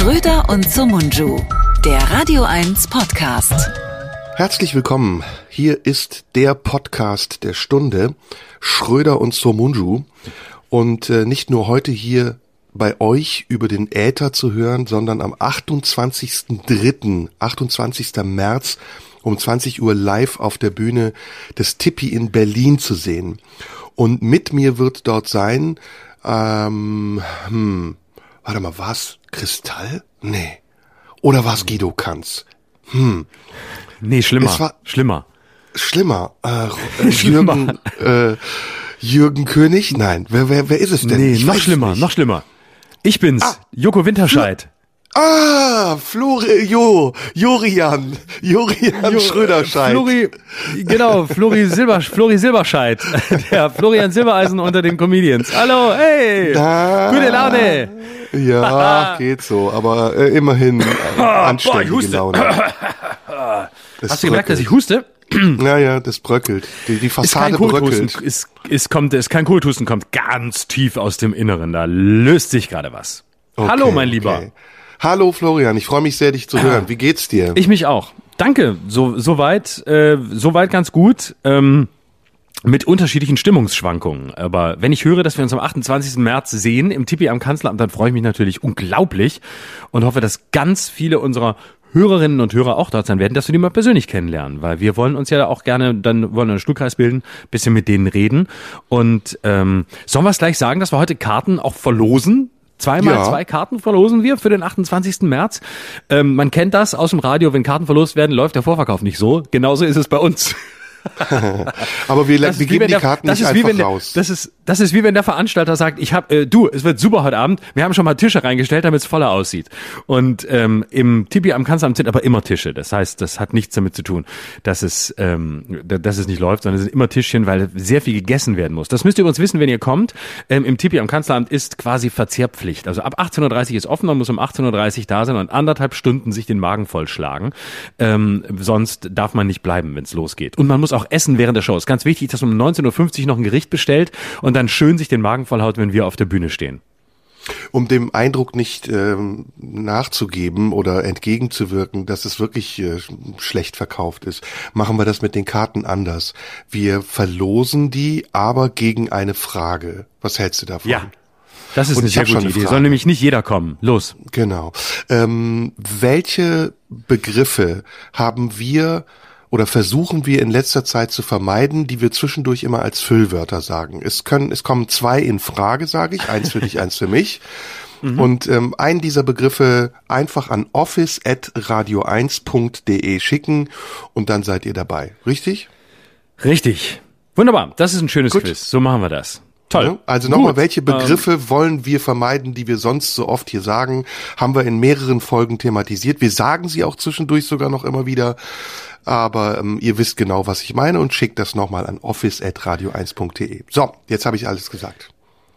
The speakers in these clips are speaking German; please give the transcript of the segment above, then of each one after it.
Schröder und Somunju, der Radio 1 Podcast. Herzlich willkommen. Hier ist der Podcast der Stunde, Schröder und Somunju. Und äh, nicht nur heute hier bei euch über den Äther zu hören, sondern am 28.03., 28. März um 20 Uhr live auf der Bühne des Tippi in Berlin zu sehen. Und mit mir wird dort sein, ähm, hm, warte mal, was? Kristall? Nee. Oder was Guido Kanz? Hm. Nee, schlimmer. War, schlimmer. Schlimmer. Äh, schlimmer. Jürgen, äh, Jürgen König? Nein. Wer, wer, wer ist es denn? Nee, ich noch schlimmer, noch schlimmer. Ich bin's, ah, Joko Winterscheid. Ah, Flori, Jo, Jorian, Jorian jo, Schröderscheid. Flori, genau, Flori Silber, Flori Silberscheid. Der Florian Silbereisen unter den Comedians. Hallo, hey, da, gute Laune. Ja, geht so, aber äh, immerhin äh, anständige Boah, Laune. Das Hast du gemerkt, dass ich huste? Naja, das bröckelt. Die, die Fassade ist kein bröckelt. Ist, ist, kommt, ist kein Kohltusten, kommt ganz tief aus dem Inneren. Da löst sich gerade was. Okay, Hallo, mein Lieber. Okay. Hallo Florian, ich freue mich sehr, dich zu hören. Wie geht's dir? Ich mich auch. Danke. So soweit, äh, soweit ganz gut. Ähm, mit unterschiedlichen Stimmungsschwankungen. Aber wenn ich höre, dass wir uns am 28. März sehen im Tipi am Kanzleramt, dann freue ich mich natürlich unglaublich und hoffe, dass ganz viele unserer Hörerinnen und Hörer auch dort sein werden, dass wir die mal persönlich kennenlernen, weil wir wollen uns ja auch gerne, dann wollen wir einen Stuhlkreis bilden, bisschen mit denen reden. Und ähm, sollen wir es gleich sagen, dass wir heute Karten auch verlosen? Zweimal ja. zwei Karten verlosen wir für den 28. März. Ähm, man kennt das aus dem Radio, wenn Karten verlost werden, läuft der Vorverkauf nicht so. Genauso ist es bei uns. Aber wir, wir geben die Karten der, nicht einfach wenn, raus. Das ist, das ist wie wenn der Veranstalter sagt, ich hab, äh, du, es wird super heute Abend, wir haben schon mal Tische reingestellt, damit es voller aussieht. Und ähm, im Tipi am Kanzleramt sind aber immer Tische. Das heißt, das hat nichts damit zu tun, dass es, ähm, dass es nicht läuft, sondern es sind immer Tischchen, weil sehr viel gegessen werden muss. Das müsst ihr übrigens wissen, wenn ihr kommt. Ähm, Im Tipi am Kanzleramt ist quasi Verzehrpflicht. Also ab 18.30 Uhr ist offen, man muss um 18.30 Uhr da sein und anderthalb Stunden sich den Magen vollschlagen. Ähm, sonst darf man nicht bleiben, wenn es losgeht. Und man muss auch essen während der Show. Es ist ganz wichtig, dass man um 19.50 Uhr noch ein Gericht bestellt und dann schön sich den Magen vollhaut, wenn wir auf der Bühne stehen. Um dem Eindruck nicht ähm, nachzugeben oder entgegenzuwirken, dass es wirklich äh, schlecht verkauft ist, machen wir das mit den Karten anders. Wir verlosen die, aber gegen eine Frage. Was hältst du davon? Ja. Das ist Und eine sehr gute Idee. Soll nämlich nicht jeder kommen. Los. Genau. Ähm, welche Begriffe haben wir oder versuchen wir in letzter Zeit zu vermeiden, die wir zwischendurch immer als Füllwörter sagen. Es können, es kommen zwei in Frage, sage ich, eins für dich, eins für mich. Mhm. Und ähm, einen dieser Begriffe einfach an office@radio1.de schicken und dann seid ihr dabei. Richtig? Richtig. Wunderbar. Das ist ein schönes Gut. Quiz. So machen wir das. Toll. Also nochmal, welche Begriffe ähm, wollen wir vermeiden, die wir sonst so oft hier sagen? Haben wir in mehreren Folgen thematisiert. Wir sagen sie auch zwischendurch sogar noch immer wieder aber ähm, ihr wisst genau, was ich meine und schickt das nochmal an office.radio1.de. So, jetzt habe ich alles gesagt.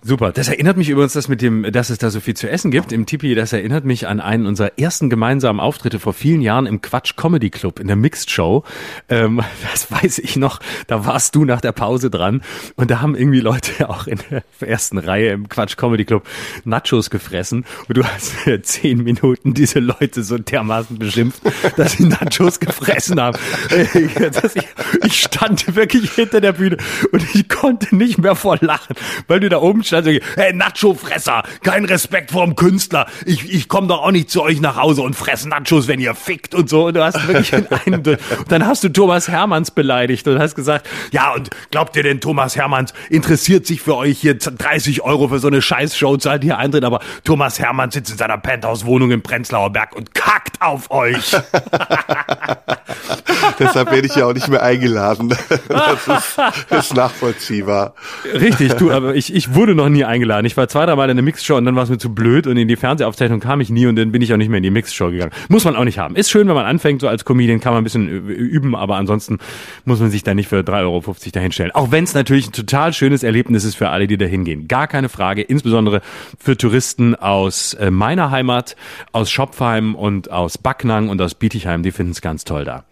Super. Das erinnert mich übrigens, dass mit dem, dass es da so viel zu essen gibt im Tipi. Das erinnert mich an einen unserer ersten gemeinsamen Auftritte vor vielen Jahren im Quatsch Comedy Club in der Mixed Show. Ähm, das weiß ich noch. Da warst du nach der Pause dran und da haben irgendwie Leute auch in der ersten Reihe im Quatsch Comedy Club Nachos gefressen und du hast zehn Minuten diese Leute so dermaßen beschimpft, dass sie Nachos gefressen haben. Ich, ich stand wirklich hinter der Bühne und ich konnte nicht mehr vor Lachen, weil du da oben stand so, hey, Nacho-Fresser, kein Respekt vorm Künstler. Ich, ich komme doch auch nicht zu euch nach Hause und fress Nachos, wenn ihr fickt und so. Und du hast wirklich in einem, und dann hast du Thomas Hermanns beleidigt und hast gesagt, ja, und glaubt ihr denn, Thomas Hermanns interessiert sich für euch hier 30 Euro für so eine Scheißshow, zahlt hier Eintritt, aber Thomas Hermanns sitzt in seiner Penthouse-Wohnung im Prenzlauer Berg und kackt auf euch. Deshalb werde ich ja auch nicht mehr eingeladen. Das ist, ist nachvollziehbar. Richtig, du, aber ich, ich wurde noch nie eingeladen. Ich war zwei, drei Mal in der Mixshow und dann war es mir zu blöd und in die Fernsehaufzeichnung kam ich nie und dann bin ich auch nicht mehr in die Mixshow gegangen. Muss man auch nicht haben. Ist schön, wenn man anfängt, so als Comedian kann man ein bisschen üben, aber ansonsten muss man sich da nicht für 3,50 Euro dahinstellen. Auch wenn es natürlich ein total schönes Erlebnis ist für alle, die da hingehen. Gar keine Frage, insbesondere für Touristen aus äh, meiner Heimat, aus Schopfheim und aus Backnang und aus Bietigheim, die finden es ganz toll da.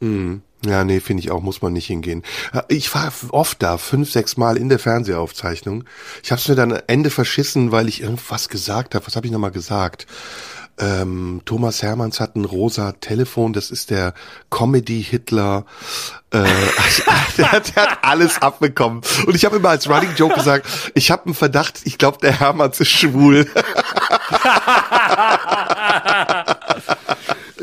Mhm. Ja, nee, finde ich auch, muss man nicht hingehen. Ich war oft da, fünf, sechs Mal in der Fernsehaufzeichnung. Ich habe es mir dann Ende verschissen, weil ich irgendwas gesagt habe. Was habe ich nochmal gesagt? Ähm, Thomas Hermanns hat ein rosa Telefon, das ist der Comedy-Hitler. Äh, der, hat, der hat alles abbekommen. Und ich habe immer als Running Joke gesagt, ich habe einen Verdacht, ich glaube, der Hermanns ist schwul.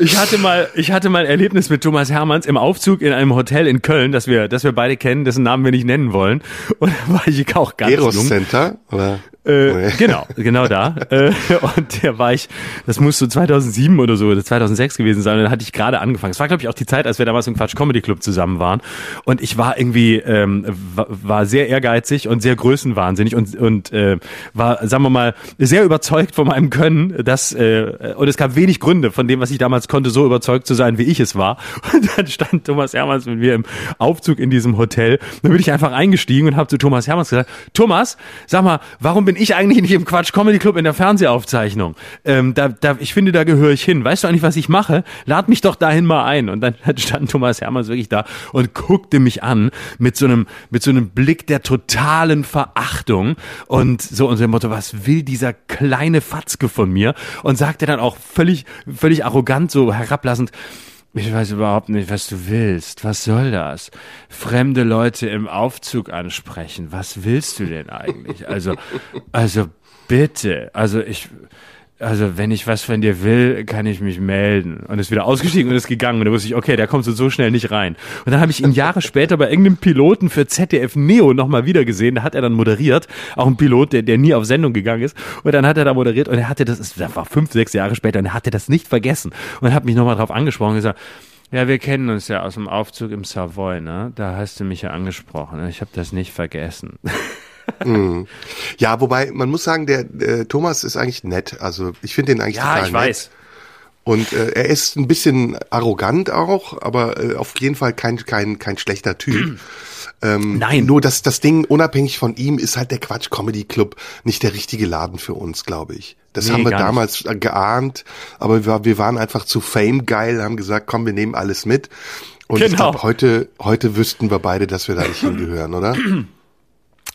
Ich hatte mal, ich hatte mal ein Erlebnis mit Thomas Hermanns im Aufzug in einem Hotel in Köln, das wir, das wir beide kennen, dessen Namen wir nicht nennen wollen. Und da war ich auch ganz Eros jung. Center, oder? Äh, genau, genau da. Äh, und der war ich, das muss so 2007 oder so, oder 2006 gewesen sein. Und dann hatte ich gerade angefangen. Es war, glaube ich, auch die Zeit, als wir damals im Quatsch Comedy Club zusammen waren. Und ich war irgendwie, ähm, war, war sehr ehrgeizig und sehr größenwahnsinnig und, und äh, war, sagen wir mal, sehr überzeugt von meinem Können. Dass, äh, und es gab wenig Gründe von dem, was ich damals konnte, so überzeugt zu sein, wie ich es war. Und dann stand Thomas Hermanns mit mir im Aufzug in diesem Hotel. Dann bin ich einfach eingestiegen und habe zu Thomas Hermanns gesagt, Thomas, sag mal, warum bin ich eigentlich nicht im Quatsch Comedy Club in der Fernsehaufzeichnung? Ähm, da, da, ich finde, da gehöre ich hin. Weißt du eigentlich, was ich mache? Lad mich doch dahin mal ein. Und dann stand Thomas Hermanns wirklich da und guckte mich an mit so einem, mit so einem Blick der totalen Verachtung und so unter dem Motto, was will dieser kleine Fatzke von mir? Und sagte dann auch völlig, völlig arrogant, so herablassend, ich weiß überhaupt nicht, was du willst. Was soll das? Fremde Leute im Aufzug ansprechen. Was willst du denn eigentlich? Also, also bitte. Also ich, also wenn ich was von dir will, kann ich mich melden. Und ist wieder ausgestiegen und ist gegangen. Und da wusste ich, okay, der kommt so, so schnell nicht rein. Und dann habe ich ihn Jahre später bei irgendeinem Piloten für ZDF Neo nochmal wieder gesehen. Da hat er dann moderiert. Auch ein Pilot, der, der nie auf Sendung gegangen ist. Und dann hat er da moderiert und er hatte das, das war fünf, sechs Jahre später, und er hatte das nicht vergessen. Und hat mich nochmal drauf angesprochen und gesagt, ja, wir kennen uns ja aus dem Aufzug im Savoy, ne? Da hast du mich ja angesprochen. Ich habe das nicht vergessen. Mhm. Ja, wobei man muss sagen, der äh, Thomas ist eigentlich nett. Also ich finde ihn eigentlich Ja, total ich nett. weiß. Und äh, er ist ein bisschen arrogant auch, aber äh, auf jeden Fall kein kein kein schlechter Typ. Ähm, Nein. Nur das das Ding unabhängig von ihm ist halt der Quatsch Comedy Club nicht der richtige Laden für uns, glaube ich. Das Nee, haben wir gar nicht. damals äh, geahnt, aber wir, wir waren einfach zu Fame geil, haben gesagt, komm, wir nehmen alles mit. Und ich Genau. glaube, heute heute wüssten wir beide, dass wir da nicht hingehören, oder?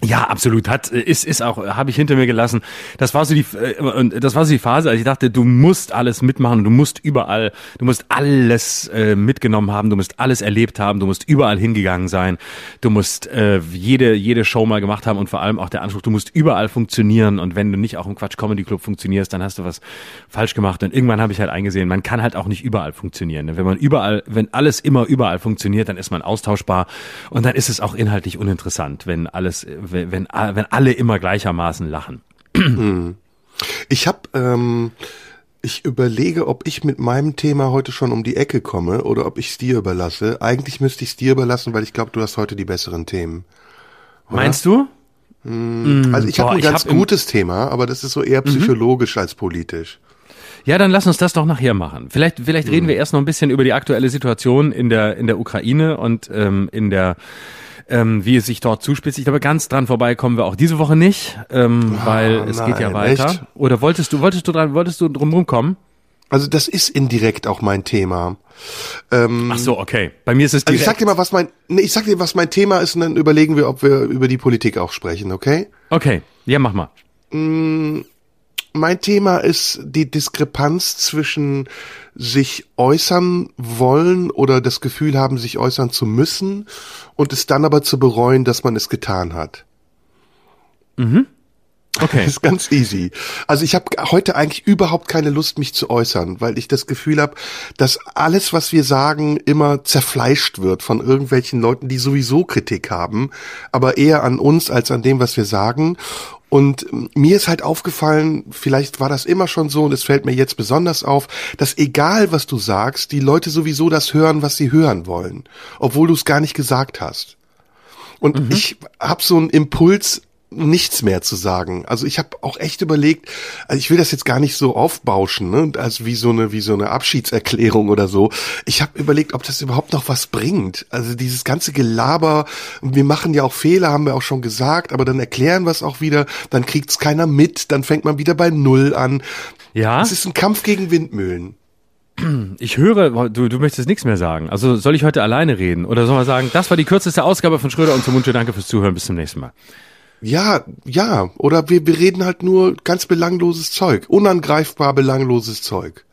Ja, absolut. Hat ist ist auch habe ich hinter mir gelassen. Das war so die äh, und das war so die Phase, als ich dachte, du musst alles mitmachen, du musst überall, du musst alles äh, mitgenommen haben, du musst alles erlebt haben, du musst überall hingegangen sein, du musst äh, jede jede Show mal gemacht haben und vor allem auch der Anspruch, du musst überall funktionieren und wenn du nicht auch im Quatsch Comedy Club funktionierst, dann hast du was falsch gemacht und irgendwann habe ich halt eingesehen, man kann halt auch nicht überall funktionieren. Wenn man überall, wenn alles immer überall funktioniert, dann ist man austauschbar und dann ist es auch inhaltlich uninteressant, wenn alles wenn, wenn, alle immer gleichermaßen lachen. Ich habe, ähm, ich überlege, ob ich mit meinem Thema heute schon um die Ecke komme oder ob ich es dir überlasse. Eigentlich müsste ich es dir überlassen, weil ich glaube, du hast heute die besseren Themen. Meinst du? Also ich habe ein ganz hab gutes Thema, aber das ist so eher psychologisch als politisch. Ja, dann lass uns das doch nachher machen. Vielleicht, vielleicht reden wir erst noch ein bisschen über die aktuelle Situation in der in der Ukraine und ähm, in der ähm, wie es sich dort zuspitzt. Ich glaube, ganz dran vorbei kommen wir auch diese Woche nicht, ähm, weil es geht ja nein, weiter. echt? Oder wolltest du, wolltest du dran, wolltest du drum rumkommen? Also das ist indirekt auch mein Thema. Ähm, Ach so, okay. Bei mir ist es also direkt. ich sag dir mal, was mein, nee, ich sag dir, was mein Thema ist und dann überlegen wir, ob wir über die Politik auch sprechen, okay? okay, ja, mach mal. Mein Thema ist die Diskrepanz zwischen sich äußern wollen oder das Gefühl haben, sich äußern zu müssen und es dann aber zu bereuen, dass man es getan hat. Okay. Das ist ganz easy. Also ich habe heute eigentlich überhaupt keine Lust, mich zu äußern, weil ich das Gefühl habe, dass alles, was wir sagen, immer zerfleischt wird von irgendwelchen Leuten, die sowieso Kritik haben, aber eher an uns als an dem, was wir sagen. Und ähm, mir ist halt aufgefallen, vielleicht war das immer schon so und es fällt mir jetzt besonders auf, dass egal was du sagst, die Leute sowieso das hören, was sie hören wollen, obwohl du es gar nicht gesagt hast. Und ich habe so einen Impuls, nichts mehr zu sagen. Also ich habe auch echt überlegt, also ich will das jetzt gar nicht so aufbauschen, ne, als wie so eine wie so eine Abschiedserklärung oder so. Ich habe überlegt, ob das überhaupt noch was bringt. Also dieses ganze Gelaber, wir machen ja auch Fehler, haben wir auch schon gesagt, aber dann erklären wir es auch wieder, dann kriegt's keiner mit, dann fängt man wieder bei null an. Ja, Es ist ein Kampf gegen Windmühlen. ich höre, du, du möchtest nichts mehr sagen. Also soll ich heute alleine reden? Oder soll man sagen, das war die kürzeste Ausgabe von Schröder und zum Mundsche. Danke fürs Zuhören. Bis zum nächsten Mal. Ja, ja. Oder wir, wir reden halt nur ganz belangloses Zeug. Unangreifbar belangloses Zeug.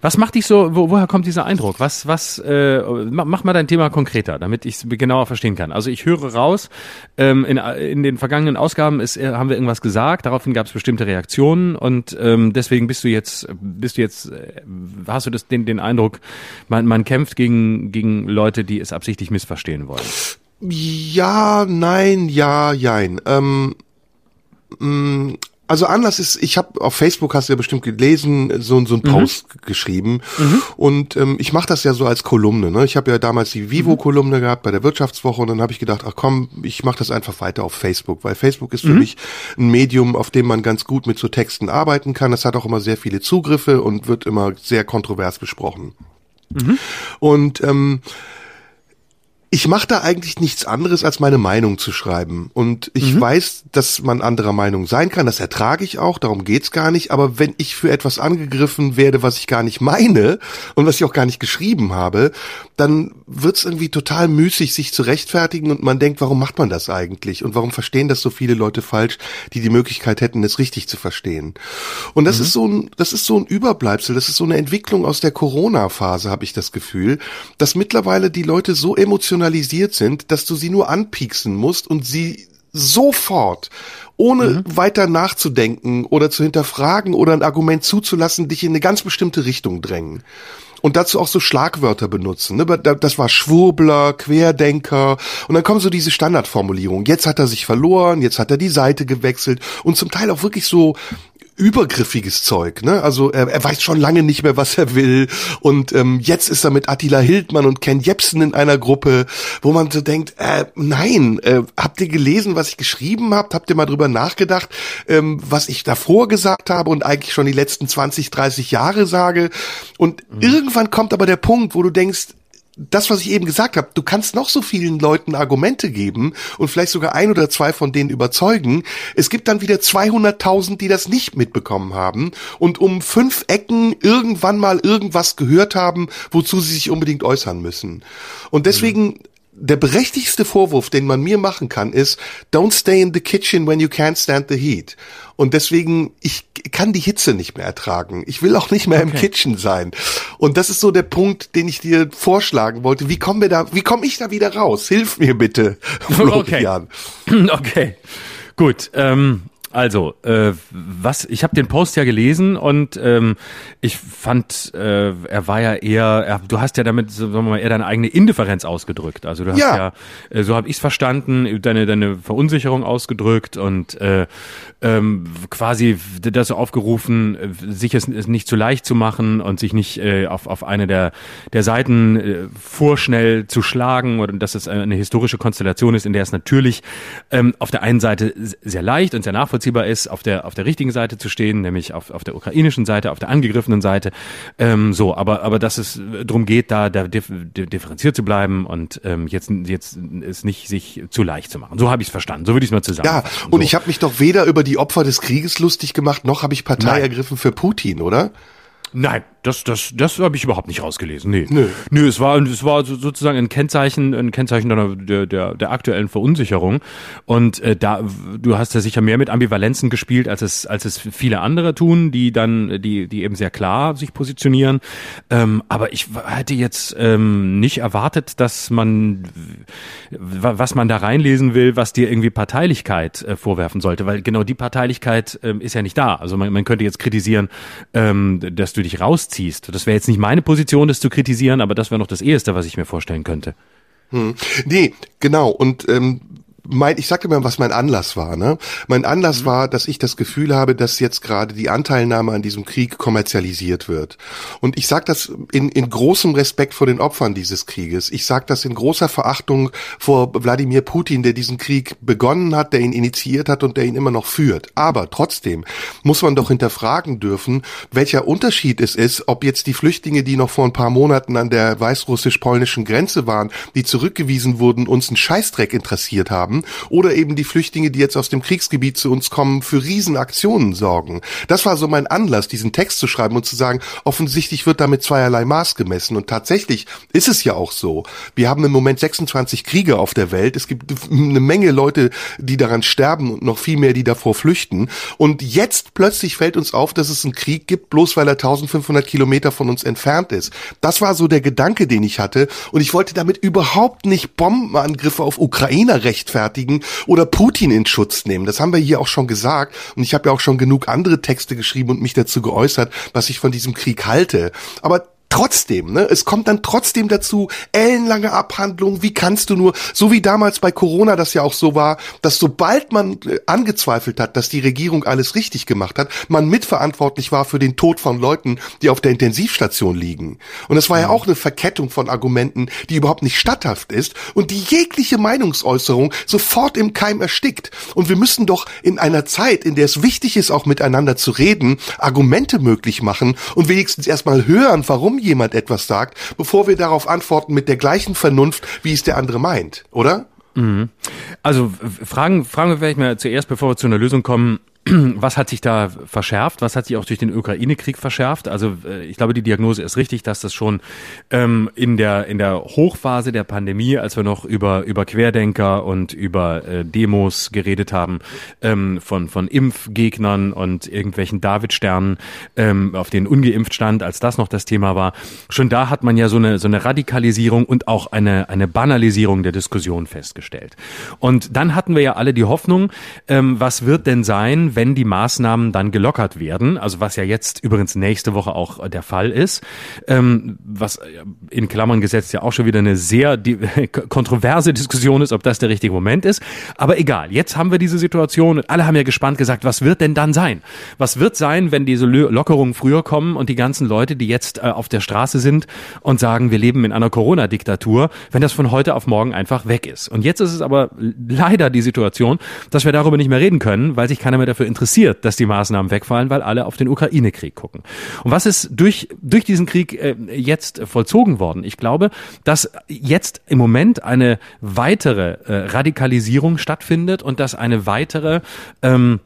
Was macht dich so, wo, woher kommt dieser Eindruck? Was, was, äh, mach mal dein Thema konkreter, damit ich es genauer verstehen kann. Also ich höre raus, ähm, in, in den vergangenen Ausgaben ist, äh, haben wir irgendwas gesagt, daraufhin gab es bestimmte Reaktionen und ähm, deswegen bist du jetzt, bist du jetzt, äh, hast du das, den, den Eindruck, man, man kämpft gegen, gegen Leute, die es absichtlich missverstehen wollen? Ja, nein, ja, jein. Ähm, mh, mm, also anders ist, ich habe auf Facebook hast du ja bestimmt gelesen, so, so ein mhm. Post mhm. geschrieben mhm. und ähm, ich mache das ja so als Kolumne. Ne? Ich habe ja damals die Vivo-Kolumne gehabt bei der Wirtschaftswoche und dann habe ich gedacht, ach komm, ich mache das einfach weiter auf Facebook, weil Facebook ist für mhm. mich ein Medium, auf dem man ganz gut mit so Texten arbeiten kann. Das hat auch immer sehr viele Zugriffe und wird immer sehr kontrovers besprochen. Mhm. Und ähm, ich mache da eigentlich nichts anderes, als meine Meinung zu schreiben. Und ich mhm. weiß, dass man anderer Meinung sein kann, das ertrage ich auch, darum geht's gar nicht. Aber wenn ich für etwas angegriffen werde, was ich gar nicht meine und was ich auch gar nicht geschrieben habe, dann wird's irgendwie total müßig, sich zu rechtfertigen und man denkt, warum macht man das eigentlich? Und warum verstehen das so viele Leute falsch, die die Möglichkeit hätten, es richtig zu verstehen? Und das mhm. ist so ein, das ist so ein Überbleibsel, das ist so eine Entwicklung aus der Corona-Phase, habe ich das Gefühl, dass mittlerweile die Leute so emotional emotionalisiert sind, dass du sie nur anpieksen musst und sie sofort, ohne mhm. weiter nachzudenken oder zu hinterfragen oder ein Argument zuzulassen, dich in eine ganz bestimmte Richtung drängen und dazu auch so Schlagwörter benutzen. Ne? Das war Schwurbler, Querdenker und dann kommen so diese Standardformulierungen. Jetzt hat er sich verloren, jetzt hat er die Seite gewechselt und zum Teil auch wirklich so übergriffiges Zeug, ne? Also er, er weiß schon lange nicht mehr, was er will. Und ähm, jetzt ist er mit Attila Hildmann und Ken Jebsen in einer Gruppe, wo man so denkt, äh, nein, äh, habt ihr gelesen, was ich geschrieben habt? Habt ihr mal drüber nachgedacht, ähm, was ich davor gesagt habe und eigentlich schon die letzten 20, 30 Jahre sage? Und mhm. irgendwann kommt aber der Punkt, wo du denkst, das, was ich eben gesagt habe, du kannst noch so vielen Leuten Argumente geben und vielleicht sogar ein oder zwei von denen überzeugen. Es gibt dann wieder 200.000, die das nicht mitbekommen haben und um fünf Ecken irgendwann mal irgendwas gehört haben, wozu sie sich unbedingt äußern müssen. Und deswegen mhm der berechtigste Vorwurf, den man mir machen kann, ist, don't stay in the kitchen when you can't stand the heat. Und deswegen, ich kann die Hitze nicht mehr ertragen. Ich will auch nicht mehr okay. im Kitchen sein. Und das ist so der Punkt, den ich dir vorschlagen wollte. Wie kommen wir da, wie komme ich da wieder raus? Hilf mir bitte, Florian. Okay. okay. Gut. Ähm, also, äh, was ich habe den Post ja gelesen und ähm, ich fand, äh, er war ja eher, er, du hast ja damit, sagen wir mal, eher deine eigene Indifferenz ausgedrückt. Also du hast ja, ja äh, so habe ich es verstanden, deine deine Verunsicherung ausgedrückt und äh, ähm, quasi dazu aufgerufen, sich es, es nicht zu leicht zu machen und sich nicht äh, auf auf eine der der Seiten äh, vorschnell zu schlagen oder dass es eine historische Konstellation ist, in der es natürlich ähm, auf der einen Seite sehr leicht und sehr nachvollziehbar nachvollziehbar ist, auf der, auf der richtigen Seite zu stehen, nämlich auf, auf der ukrainischen Seite, auf der angegriffenen Seite. Ähm, so, aber, aber dass es darum geht, da, da differenziert zu bleiben und ähm, jetzt, jetzt es nicht sich zu leicht zu machen. So habe ich es verstanden. So würde ich es mal zusammen. Ja, und so. ich habe mich doch weder über die Opfer des Krieges lustig gemacht, noch habe ich Partei Nein. ergriffen für Putin, oder? Nein, das, das, das habe ich überhaupt nicht rausgelesen. Nee. Nö. Nö, es war, es war sozusagen ein Kennzeichen, ein Kennzeichen der, der, der aktuellen Verunsicherung. Und äh, da, du hast ja sicher mehr mit Ambivalenzen gespielt, als es, als es viele andere tun, die dann, die, die eben sehr klar sich positionieren. Ähm, aber ich hätte jetzt ähm, nicht erwartet, dass man, was man da reinlesen will, was dir irgendwie Parteilichkeit äh, vorwerfen sollte, weil genau die Parteilichkeit äh, ist ja nicht da. Also man, man könnte jetzt kritisieren, ähm, dass du dich rausziehst. Das wäre jetzt nicht meine Position, das zu kritisieren, aber das wäre noch das Eheste, was ich mir vorstellen könnte. Hm. Nee, genau. Und ähm, mein, ich sagte mal, was mein Anlass war. Ne? Mein Anlass mhm. war, dass ich das Gefühl habe, dass jetzt gerade die Anteilnahme an diesem Krieg kommerzialisiert wird. Und ich sage das in, in großem Respekt vor den Opfern dieses Krieges. Ich sage das in großer Verachtung vor Wladimir Putin, der diesen Krieg begonnen hat, der ihn initiiert hat und der ihn immer noch führt. Aber trotzdem muss man doch hinterfragen dürfen, welcher Unterschied es ist, ob jetzt die Flüchtlinge, die noch vor ein paar Monaten an der weißrussisch-polnischen Grenze waren, die zurückgewiesen wurden, uns einen Scheißdreck interessiert haben haben oder eben die Flüchtlinge, die jetzt aus dem Kriegsgebiet zu uns kommen, für Riesenaktionen sorgen. Das war so mein Anlass, diesen Text zu schreiben und zu sagen, offensichtlich wird damit zweierlei Maß gemessen und tatsächlich ist es ja auch so. Wir haben im Moment 26 Kriege auf der Welt. Es gibt eine Menge Leute, die daran sterben und noch viel mehr, die davor flüchten. Und jetzt plötzlich fällt uns auf, dass es einen Krieg gibt, bloß weil er 1500 Kilometer von uns entfernt ist. Das war so der Gedanke, den ich hatte. Und ich wollte damit überhaupt nicht Bombenangriffe auf Ukrainer rechtfertigen oder Putin in Schutz nehmen. Das haben wir hier auch schon gesagt. Und ich habe ja auch schon genug andere Texte geschrieben und mich dazu geäußert, was ich von diesem Krieg halte. Aber trotzdem, ne, es kommt dann trotzdem dazu, ellenlange Abhandlungen, wie kannst du nur, so wie damals bei Corona das ja auch so war, dass sobald man äh, angezweifelt hat, dass die Regierung alles richtig gemacht hat, man mitverantwortlich war für den Tod von Leuten, die auf der Intensivstation liegen. Und das war ja mhm. auch eine Verkettung von Argumenten, die überhaupt nicht statthaft ist und die jegliche Meinungsäußerung sofort im Keim erstickt. Und wir müssen doch in einer Zeit, in der es wichtig ist, auch miteinander zu reden, Argumente möglich machen und wenigstens erstmal hören, warum jemand etwas sagt, bevor wir darauf antworten mit der gleichen Vernunft, wie es der andere meint, oder? Mhm. Also fragen, fragen wir vielleicht mal zuerst, bevor wir zu einer Lösung kommen, was hat sich da verschärft? Was hat sich auch durch den Ukraine-Krieg verschärft? Also äh, ich glaube, die Diagnose ist richtig, dass das schon ähm, in der in der Hochphase der Pandemie, als wir noch über über Querdenker und über äh, Demos geredet haben, ähm, von von Impfgegnern und irgendwelchen Davidsternen, ähm, auf denen ungeimpft stand, als das noch das Thema war, schon da hat man ja so eine so eine Radikalisierung und auch eine eine Banalisierung der Diskussion festgestellt. Und dann hatten wir ja alle die Hoffnung, ähm, was wird denn sein, wenn die Maßnahmen dann gelockert werden, also was ja jetzt übrigens nächste Woche auch der Fall ist, ähm, was in Klammern gesetzt ja auch schon wieder eine sehr die, kontroverse Diskussion ist, ob das der richtige Moment ist. Aber egal, jetzt haben wir diese Situation und alle haben ja gespannt gesagt, was wird denn dann sein? Was wird sein, wenn diese Lockerungen früher kommen und die ganzen Leute, die jetzt äh, auf der Straße sind und sagen, wir leben in einer Corona-Diktatur, wenn das von heute auf morgen einfach weg ist? Und jetzt ist es aber leider die Situation, dass wir darüber nicht mehr reden können, weil sich keiner mehr dafür interessiert, dass die Maßnahmen wegfallen, weil alle auf den Ukraine-Krieg gucken. Und was ist durch, durch diesen Krieg äh, jetzt vollzogen worden? Ich glaube, dass jetzt im Moment eine weitere äh, Radikalisierung stattfindet und dass eine weitere ähm,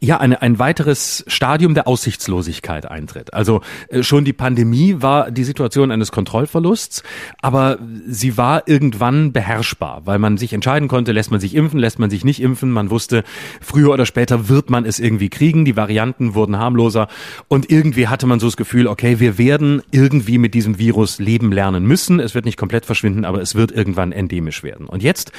ja, eine, ein weiteres Stadium der Aussichtslosigkeit eintritt. Also äh, schon die Pandemie war die Situation eines Kontrollverlusts, aber sie war irgendwann beherrschbar, weil man sich entscheiden konnte, lässt man sich impfen, lässt man sich nicht impfen. Man wusste, früher oder später wird man es irgendwie kriegen. Die Varianten wurden harmloser und irgendwie hatte man so das Gefühl, okay, wir werden irgendwie mit diesem Virus leben lernen müssen. Es wird nicht komplett verschwinden, aber es wird irgendwann endemisch werden. Und jetzt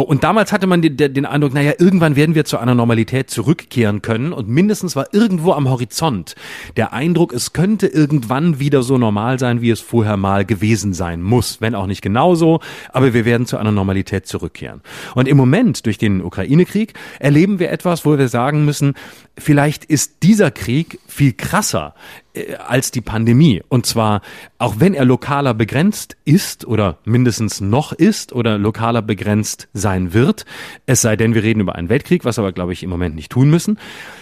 und damals hatte man den, den Eindruck, naja, irgendwann werden wir zu einer Normalität zurückkehren können und mindestens war irgendwo am Horizont der Eindruck, es könnte irgendwann wieder so normal sein, wie es vorher mal gewesen sein muss. Wenn auch nicht genauso, aber wir werden zu einer Normalität zurückkehren. Und im Moment, durch den Ukraine-Krieg, erleben wir etwas, wo wir sagen müssen, vielleicht ist dieser Krieg viel krasser äh, als die Pandemie. Und zwar, auch wenn er lokaler begrenzt ist oder mindestens noch ist oder lokaler begrenzt sein wird, es sei denn, wir reden über einen Weltkrieg, was aber, glaube ich, im Moment nicht tun müssen.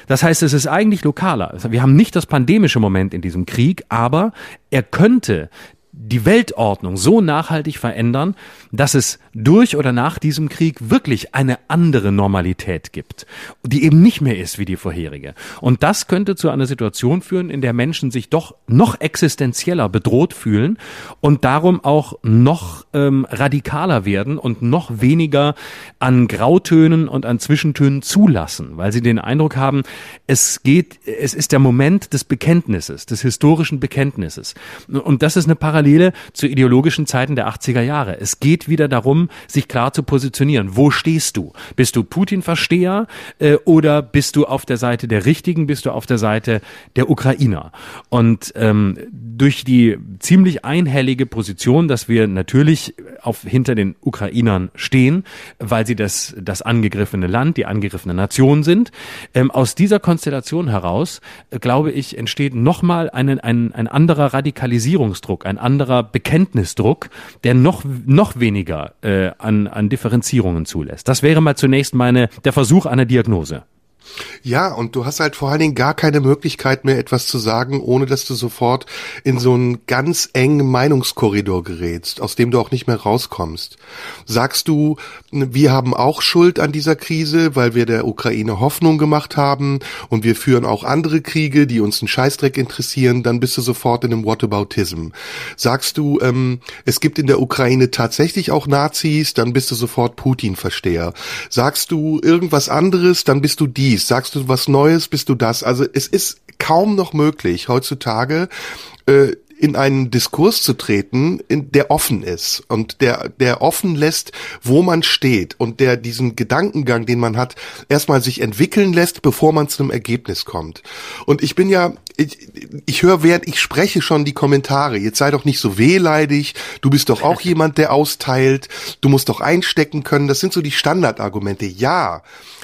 Das heißt, es ist eigentlich lokaler. Wir haben nicht das pandemische Moment in diesem Krieg, aber er könnte die Weltordnung so nachhaltig verändern, dass es durch oder nach diesem Krieg wirklich eine andere Normalität gibt, die eben nicht mehr ist wie die vorherige. Und das könnte zu einer Situation führen, in der Menschen sich doch noch existenzieller bedroht fühlen und darum auch noch ähm, radikaler werden und noch weniger an Grautönen und an Zwischentönen zulassen, weil sie den Eindruck haben, es geht, es ist der Moment des Bekenntnisses, des historischen Bekenntnisses. Und das ist eine Parallele zu ideologischen Zeiten der 80er Jahre. Es geht wieder darum, sich klar zu positionieren. Wo stehst du? Bist du Putin-Versteher äh, oder bist du auf der Seite der Richtigen? Bist du auf der Seite der Ukrainer? Und ähm, durch die ziemlich einhellige Position, dass wir natürlich auf, hinter den Ukrainern stehen, weil sie das, das angegriffene Land, die angegriffene Nation sind, ähm, aus dieser Konstellation heraus, äh, glaube ich, entsteht nochmal ein, ein, ein anderer Radikalisierungsdruck, ein anderer Bekenntnisdruck, der noch, noch weniger äh, an, an Differenzierungen zulässt. Das wäre mal zunächst meine, der Versuch einer Diagnose. Ja, und du hast halt vor allen Dingen gar keine Möglichkeit mehr, etwas zu sagen, ohne dass du sofort in so einen ganz engen Meinungskorridor gerätst, aus dem du auch nicht mehr rauskommst. Sagst du, wir haben auch Schuld an dieser Krise, weil wir der Ukraine Hoffnung gemacht haben und wir führen auch andere Kriege, die uns einen Scheißdreck interessieren, dann bist du sofort in einem Whataboutism. Sagst du, ähm, es gibt in der Ukraine tatsächlich auch Nazis, dann bist du sofort Putin-Versteher. Sagst du irgendwas anderes, dann bist du dies sagst du was Neues, bist du das. Also es ist kaum noch möglich heutzutage äh, in einen Diskurs zu treten, in, der offen ist und der, der offen lässt, wo man steht und der diesen Gedankengang, den man hat, erstmal sich entwickeln lässt, bevor man zu einem Ergebnis kommt. Und ich bin ja, ich, ich höre, während ich spreche, schon die Kommentare. Jetzt sei doch nicht so wehleidig. Du bist doch auch jemand, der austeilt. Du musst doch einstecken können. Das sind so die Standardargumente. Ja,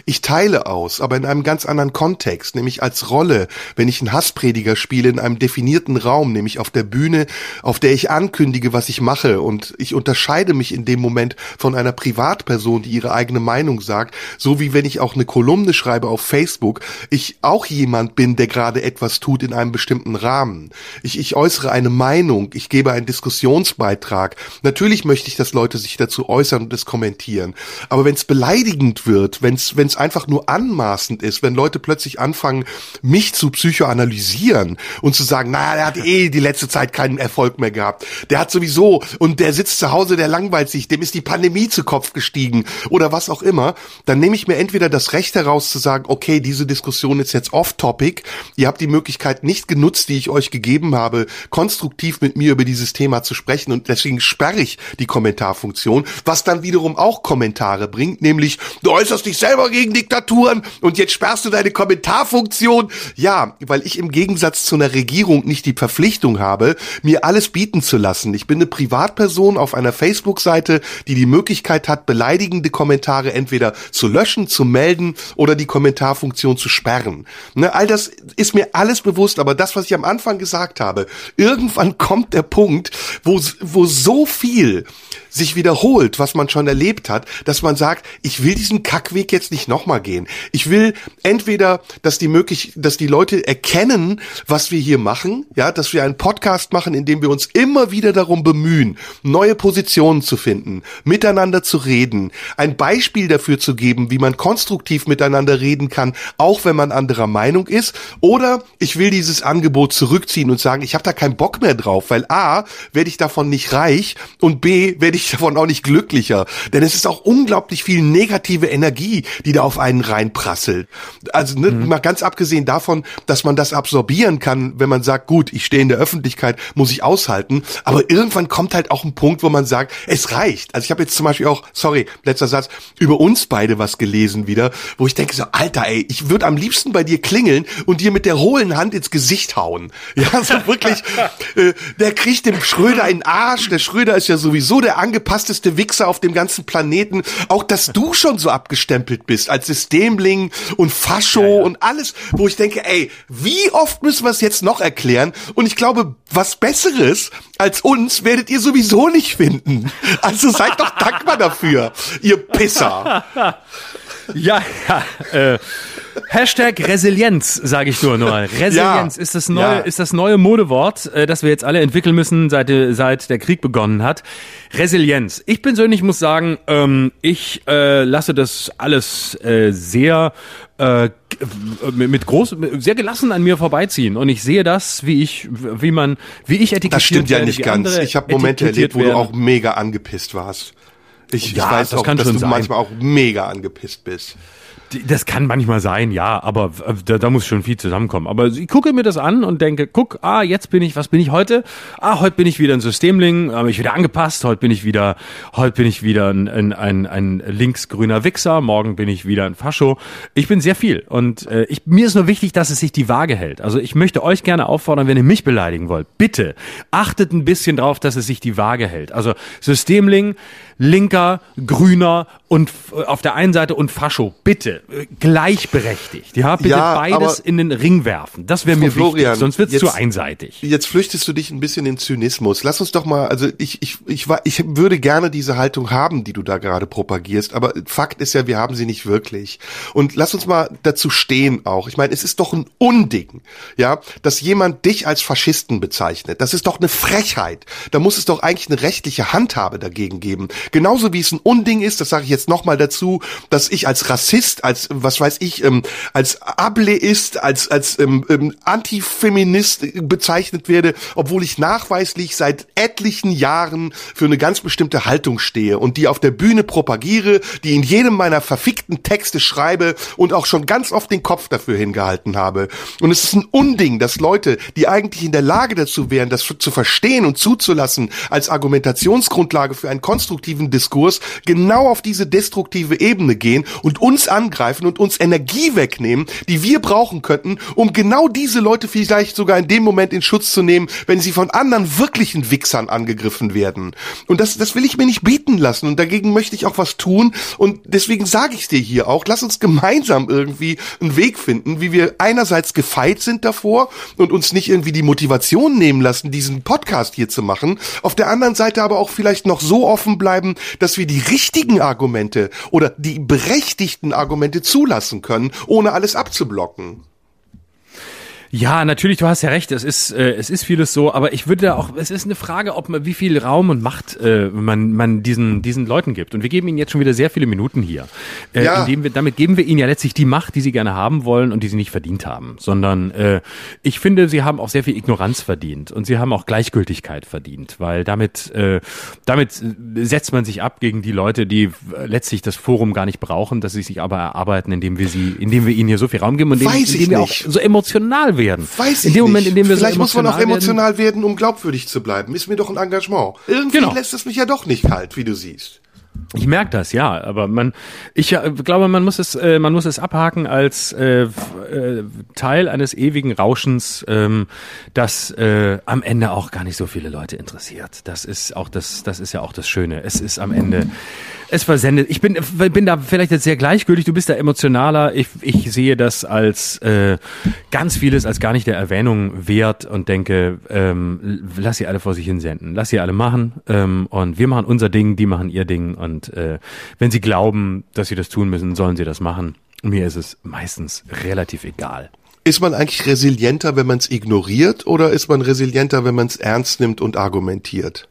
ich teile aus, aber in einem ganz anderen Kontext, nämlich als Rolle, wenn ich einen Hassprediger spiele in einem definierten Raum, nämlich auf der Bühne, auf der ich ankündige, was ich mache und ich unterscheide mich in dem Moment von einer Privatperson, die ihre eigene Meinung sagt, so wie wenn ich auch eine Kolumne schreibe auf Facebook, ich auch jemand bin, der gerade etwas tut in einem bestimmten Rahmen. Ich, ich äußere eine Meinung, ich gebe einen Diskussionsbeitrag. Natürlich möchte ich, dass Leute sich dazu äußern und es kommentieren. Aber wenn es beleidigend wird, wenn es einfach nur anmaßend ist, wenn Leute plötzlich anfangen, mich zu psychoanalysieren und zu sagen, naja, der hat eh die letzte Zeit keinen Erfolg mehr gehabt. Der hat sowieso und der sitzt zu Hause, der langweilt sich, dem ist die Pandemie zu Kopf gestiegen oder was auch immer, dann nehme ich mir entweder das Recht heraus zu sagen, okay, diese Diskussion ist jetzt off-topic, ihr habt die Möglichkeit nicht genutzt, die ich euch gegeben habe, konstruktiv mit mir über dieses Thema zu sprechen. Und deswegen sperre ich die Kommentarfunktion, was dann wiederum auch Kommentare bringt, nämlich du äußerst dich selber gegen Diktaturen und jetzt sperrst du deine Kommentarfunktion. Ja, weil ich im Gegensatz zu einer Regierung nicht die Verpflichtung habe, mir alles bieten zu lassen. Ich bin eine Privatperson auf einer Facebook-Seite, die die Möglichkeit hat, beleidigende Kommentare entweder zu löschen, zu melden oder die Kommentarfunktion zu sperren. Ne, all das ist mir alles bewusst, aber das, was ich am Anfang gesagt habe, irgendwann kommt der Punkt, wo, wo so viel sich wiederholt, was man schon erlebt hat, dass man sagt, ich will diesen Kackweg jetzt nicht nochmal gehen. Ich will entweder, dass die möglich, dass die Leute erkennen, was wir hier machen, ja, dass wir einen Podcast machen, in dem wir uns immer wieder darum bemühen, neue Positionen zu finden, miteinander zu reden, ein Beispiel dafür zu geben, wie man konstruktiv miteinander reden kann, auch wenn man anderer Meinung ist, oder ich will dieses Angebot zurückziehen und sagen, ich habe da keinen Bock mehr drauf, weil a, werde ich davon nicht reich und b, werde ich davon auch nicht glücklicher, denn es ist auch unglaublich viel negative Energie, die da auf einen reinprasselt. Also ne, mhm. mal ganz abgesehen davon, dass man das absorbieren kann, wenn man sagt, gut, ich stehe in der Öffentlichkeit, muss ich aushalten. Aber irgendwann kommt halt auch ein Punkt, wo man sagt, es reicht. Also ich habe jetzt zum Beispiel auch, sorry, letzter Satz, über uns beide was gelesen wieder, wo ich denke so, Alter, ey, ich würde am liebsten bei dir klingeln und dir mit der hohlen Hand ins Gesicht hauen. Ja, so wirklich, äh, der kriegt dem Schröder in den Arsch. Der Schröder ist ja sowieso der angepassteste Wichser auf dem ganzen Planeten. Auch, dass du schon so abgestempelt bist als Systemling und Fascho ja, ja. und alles, wo ich denke, ey, wie oft müssen wir es jetzt noch erklären? Und ich glaube, was Besseres als uns werdet ihr sowieso nicht finden. Also seid doch dankbar dafür, ihr Pisser. Ja, ja. Äh, Hashtag Resilienz, sage ich nur nur. Resilienz ja, ist das neue, ja. ist das neue Modewort, äh, das wir jetzt alle entwickeln müssen, seit, seit der Krieg begonnen hat. Resilienz. Ich persönlich muss sagen, ähm, ich äh, lasse das alles äh, sehr äh, mit groß, sehr gelassen an mir vorbeiziehen und ich sehe das, wie ich, wie man, wie ich etikettiert Das stimmt ja nicht ganz. Ich habe Momente erlebt, wo du auch mega angepisst warst. Ich, ja, ich weiß das auch, dass du sein. manchmal auch mega angepisst bist. Das kann manchmal sein, ja, aber da, da, muss schon viel zusammenkommen. Aber ich gucke mir das an und denke, guck, ah, jetzt bin ich, was bin ich heute? Ah, heute bin ich wieder ein Systemling, habe ich wieder angepasst, heute bin ich wieder, heute bin ich wieder ein, ein, ein, ein linksgrüner Wichser, morgen bin ich wieder ein Fascho. Ich bin sehr viel und äh, ich, mir ist nur wichtig, dass es sich die Waage hält. Also ich möchte euch gerne auffordern, wenn ihr mich beleidigen wollt, bitte achtet ein bisschen drauf, dass es sich die Waage hält. Also Systemling, linker Grüner und äh, auf der einen Seite und Fascho. Bitte, äh, gleichberechtigt. Ja, bitte Ja, beides in den Ring werfen. Das wäre mir Florian, wichtig, sonst wird es zu einseitig. Jetzt flüchtest du dich ein bisschen in Zynismus. Lass uns doch mal, also ich, ich, ich, war- ich würde gerne diese Haltung haben, die du da gerade propagierst, aber Fakt ist ja, wir haben sie nicht wirklich. Und lass uns mal dazu stehen auch. Ich meine, es ist doch ein Unding, ja, dass jemand dich als Faschisten bezeichnet. Das ist doch eine Frechheit. Da muss es doch eigentlich eine rechtliche Handhabe dagegen geben. Genauso wie es ein Unding ist, das sage ich jetzt nochmal dazu, dass ich als Rassist, als, was weiß ich, ähm, als Ableist, als, als ähm, ähm, Antifeminist bezeichnet werde, obwohl ich nachweislich seit etlichen Jahren für eine ganz bestimmte Haltung stehe und die auf der Bühne propagiere, die in jedem meiner verfickten Texte schreibe und auch schon ganz oft den Kopf dafür hingehalten habe. Und es ist ein Unding, dass Leute, die eigentlich in der Lage dazu wären, das zu verstehen und zuzulassen als Argumentationsgrundlage für einen konstruktiven Diskurs, genau auf diese destruktive Ebene gehen und uns angreifen und uns Energie wegnehmen, die wir brauchen könnten, um genau diese Leute vielleicht sogar in dem Moment in Schutz zu nehmen, wenn sie von anderen wirklichen Wichsern angegriffen werden. Und das, das will ich mir nicht bieten lassen und dagegen möchte ich auch was tun und deswegen sage ich dir hier auch, lass uns gemeinsam irgendwie einen Weg finden, wie wir einerseits gefeit sind davor und uns nicht irgendwie die Motivation nehmen lassen, diesen Podcast hier zu machen, auf der anderen Seite aber auch vielleicht noch so offen bleiben, dass wir die richtigen Argumente oder die berechtigten Argumente zulassen können, ohne alles abzublocken. Ja, natürlich, du hast ja recht, es ist, äh, es ist vieles so, aber ich würde da auch, es ist eine Frage, ob man, wie viel Raum und Macht äh, man, man diesen, diesen Leuten gibt. Und wir geben ihnen jetzt schon wieder sehr viele Minuten hier. Äh, Ja. indem wir, damit geben wir ihnen ja letztlich die Macht, die sie gerne haben wollen und die sie nicht verdient haben. Sondern äh, ich finde, sie haben auch sehr viel Ignoranz verdient und sie haben auch Gleichgültigkeit verdient, weil damit, äh, damit setzt man sich ab gegen die Leute, die letztlich das Forum gar nicht brauchen, dass sie sich aber erarbeiten, indem wir sie, indem wir ihnen hier so viel Raum geben und indem, Weiß ich indem wir nicht. auch so emotional werden. Weiß in ich dem Moment, nicht. in dem wir Vielleicht so muss man auch werden- emotional werden, um glaubwürdig zu bleiben. Ist mir doch ein Engagement. Irgendwie Genau. lässt es mich ja doch nicht kalt, wie du siehst. Ich merke das, ja, aber man, ich äh, glaube, man muss es, äh, man muss es abhaken als äh, äh, Teil eines ewigen Rauschens, ähm, das äh, am Ende auch gar nicht so viele Leute interessiert. Das ist auch das, das ist ja auch das Schöne. Es ist am Ende, es versendet. Ich bin, bin da vielleicht jetzt sehr gleichgültig. Du bist da emotionaler. Ich, ich sehe das als äh, ganz vieles als gar nicht der Erwähnung wert und denke, ähm, lass sie alle vor sich hinsenden, lass sie alle machen ähm, und wir machen unser Ding, die machen ihr Ding und äh, wenn sie glauben, dass sie das tun müssen, sollen sie das machen. Mir ist es meistens relativ egal. Ist man eigentlich resilienter, wenn man es ignoriert, oder ist man resilienter, wenn man es ernst nimmt und argumentiert?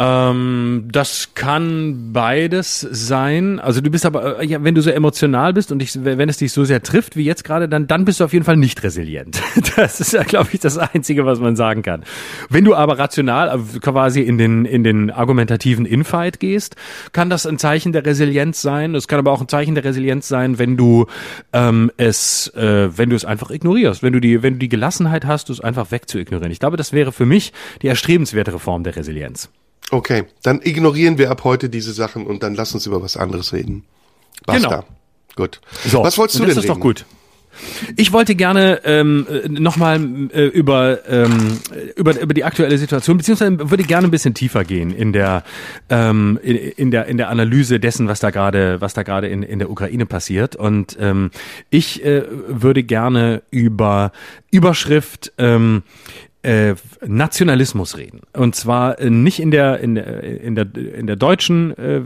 Ähm, das kann beides sein. Also du bist aber, äh, ja, wenn du so emotional bist und dich, wenn es dich so sehr trifft wie jetzt gerade, dann, dann bist du auf jeden Fall nicht resilient. Das ist ja, glaube ich, das Einzige, was man sagen kann. Wenn du aber rational äh, quasi in den, in den argumentativen Infight gehst, kann das ein Zeichen der Resilienz sein. Es kann aber auch ein Zeichen der Resilienz sein, wenn du ähm, es, äh, wenn du es einfach ignorierst, wenn du die, wenn du die Gelassenheit hast, es einfach wegzuignorieren. Ich glaube, das wäre für mich die erstrebenswertere Form der Resilienz. Okay, dann ignorieren wir ab heute diese Sachen und dann lass uns über was anderes reden. Basta. Genau. Gut. So, was wolltest du und das denn ist reden? doch gut. Ich wollte gerne ähm, nochmal äh, über, ähm, über über die aktuelle Situation beziehungsweise würde gerne ein bisschen tiefer gehen in der ähm, in, in der in der Analyse dessen, was da gerade was da gerade in in der Ukraine passiert und ähm, ich äh, würde gerne über Überschrift ähm, äh, Nationalismus reden. Und zwar äh, nicht in der in der in der in der deutschen äh,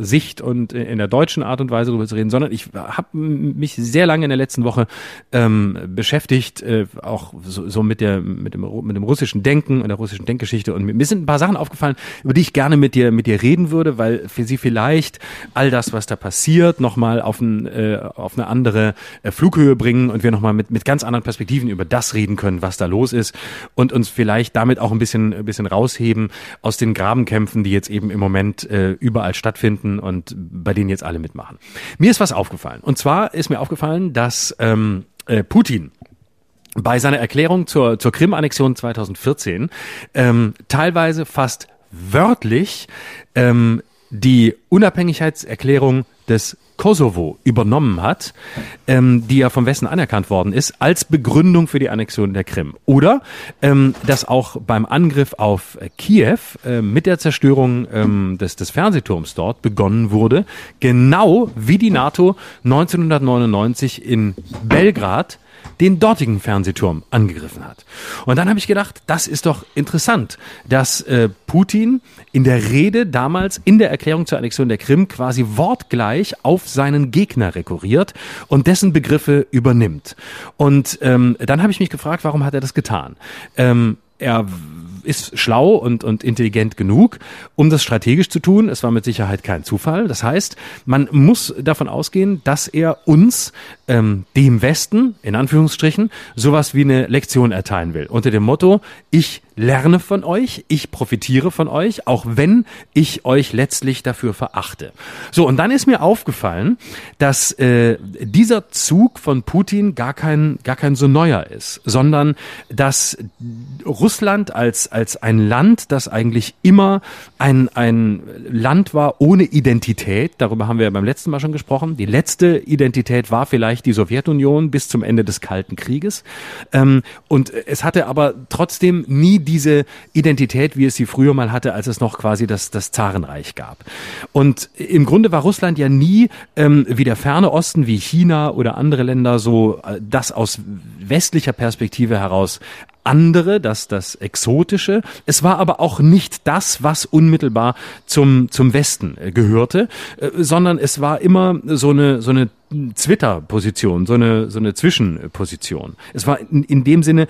Sicht und in der deutschen Art und Weise darüber zu reden, sondern ich habe mich sehr lange in der letzten Woche ähm, beschäftigt, äh, auch so, so mit der mit dem mit dem russischen Denken und der russischen Denkgeschichte. Und mir sind ein paar Sachen aufgefallen, über die ich gerne mit dir mit dir reden würde, weil für sie vielleicht all das, was da passiert, nochmal auf ein, äh, auf eine andere äh, Flughöhe bringen und wir nochmal mit mit ganz anderen Perspektiven über das reden können, was da los ist und uns vielleicht damit auch ein bisschen ein bisschen rausheben aus den Grabenkämpfen, die jetzt eben im Moment äh, überall stattfinden und bei denen jetzt alle mitmachen. Mir ist was aufgefallen. Und zwar ist mir aufgefallen, dass ähm, äh, Putin bei seiner Erklärung zur, zur Krim-Annexion 2014 ähm, teilweise fast wörtlich ähm, die Unabhängigkeitserklärung des Kosovo übernommen hat, ähm, die ja vom Westen anerkannt worden ist, als Begründung für die Annexion der Krim. Oder ähm, dass auch beim Angriff auf Kiew äh, mit der Zerstörung ähm, des, des Fernsehturms dort begonnen wurde, genau wie die NATO 1999 in Belgrad den dortigen Fernsehturm angegriffen hat. Und dann habe ich gedacht, das ist doch interessant, dass äh, Putin in der Rede damals in der Erklärung zur Annexion der Krim quasi wortgleich auf seinen Gegner rekurriert und dessen Begriffe übernimmt. Und ähm, dann habe ich mich gefragt, warum hat er das getan? Ähm, er ist schlau und, und intelligent genug, um das strategisch zu tun. Es war mit Sicherheit kein Zufall. Das heißt, man muss davon ausgehen, dass er uns, ähm, dem Westen, in Anführungsstrichen, sowas wie eine Lektion erteilen will. Unter dem Motto, ich lerne von euch, ich profitiere von euch, auch wenn ich euch letztlich dafür verachte. So, und dann ist mir aufgefallen, dass äh, dieser Zug von Putin gar kein, gar kein so neuer ist, sondern dass Russland als, als ein Land, das eigentlich immer ein, ein Land war ohne Identität, darüber haben wir ja beim letzten Mal schon gesprochen, die letzte Identität war vielleicht die Sowjetunion bis zum Ende des Kalten Krieges. Ähm, und es hatte aber trotzdem nie diese Identität, wie es sie früher mal hatte, als es noch quasi das, das Zarenreich gab. Und im Grunde war Russland ja nie ähm, wie der ferne Osten, wie China oder andere Länder so äh, das aus westlicher Perspektive heraus andere, das, das Exotische. Es war aber auch nicht das, was unmittelbar zum, zum Westen äh, gehörte, äh, sondern es war immer so eine, so eine Twitter-Position, so eine, so eine Zwischenposition. Es war in, in dem Sinne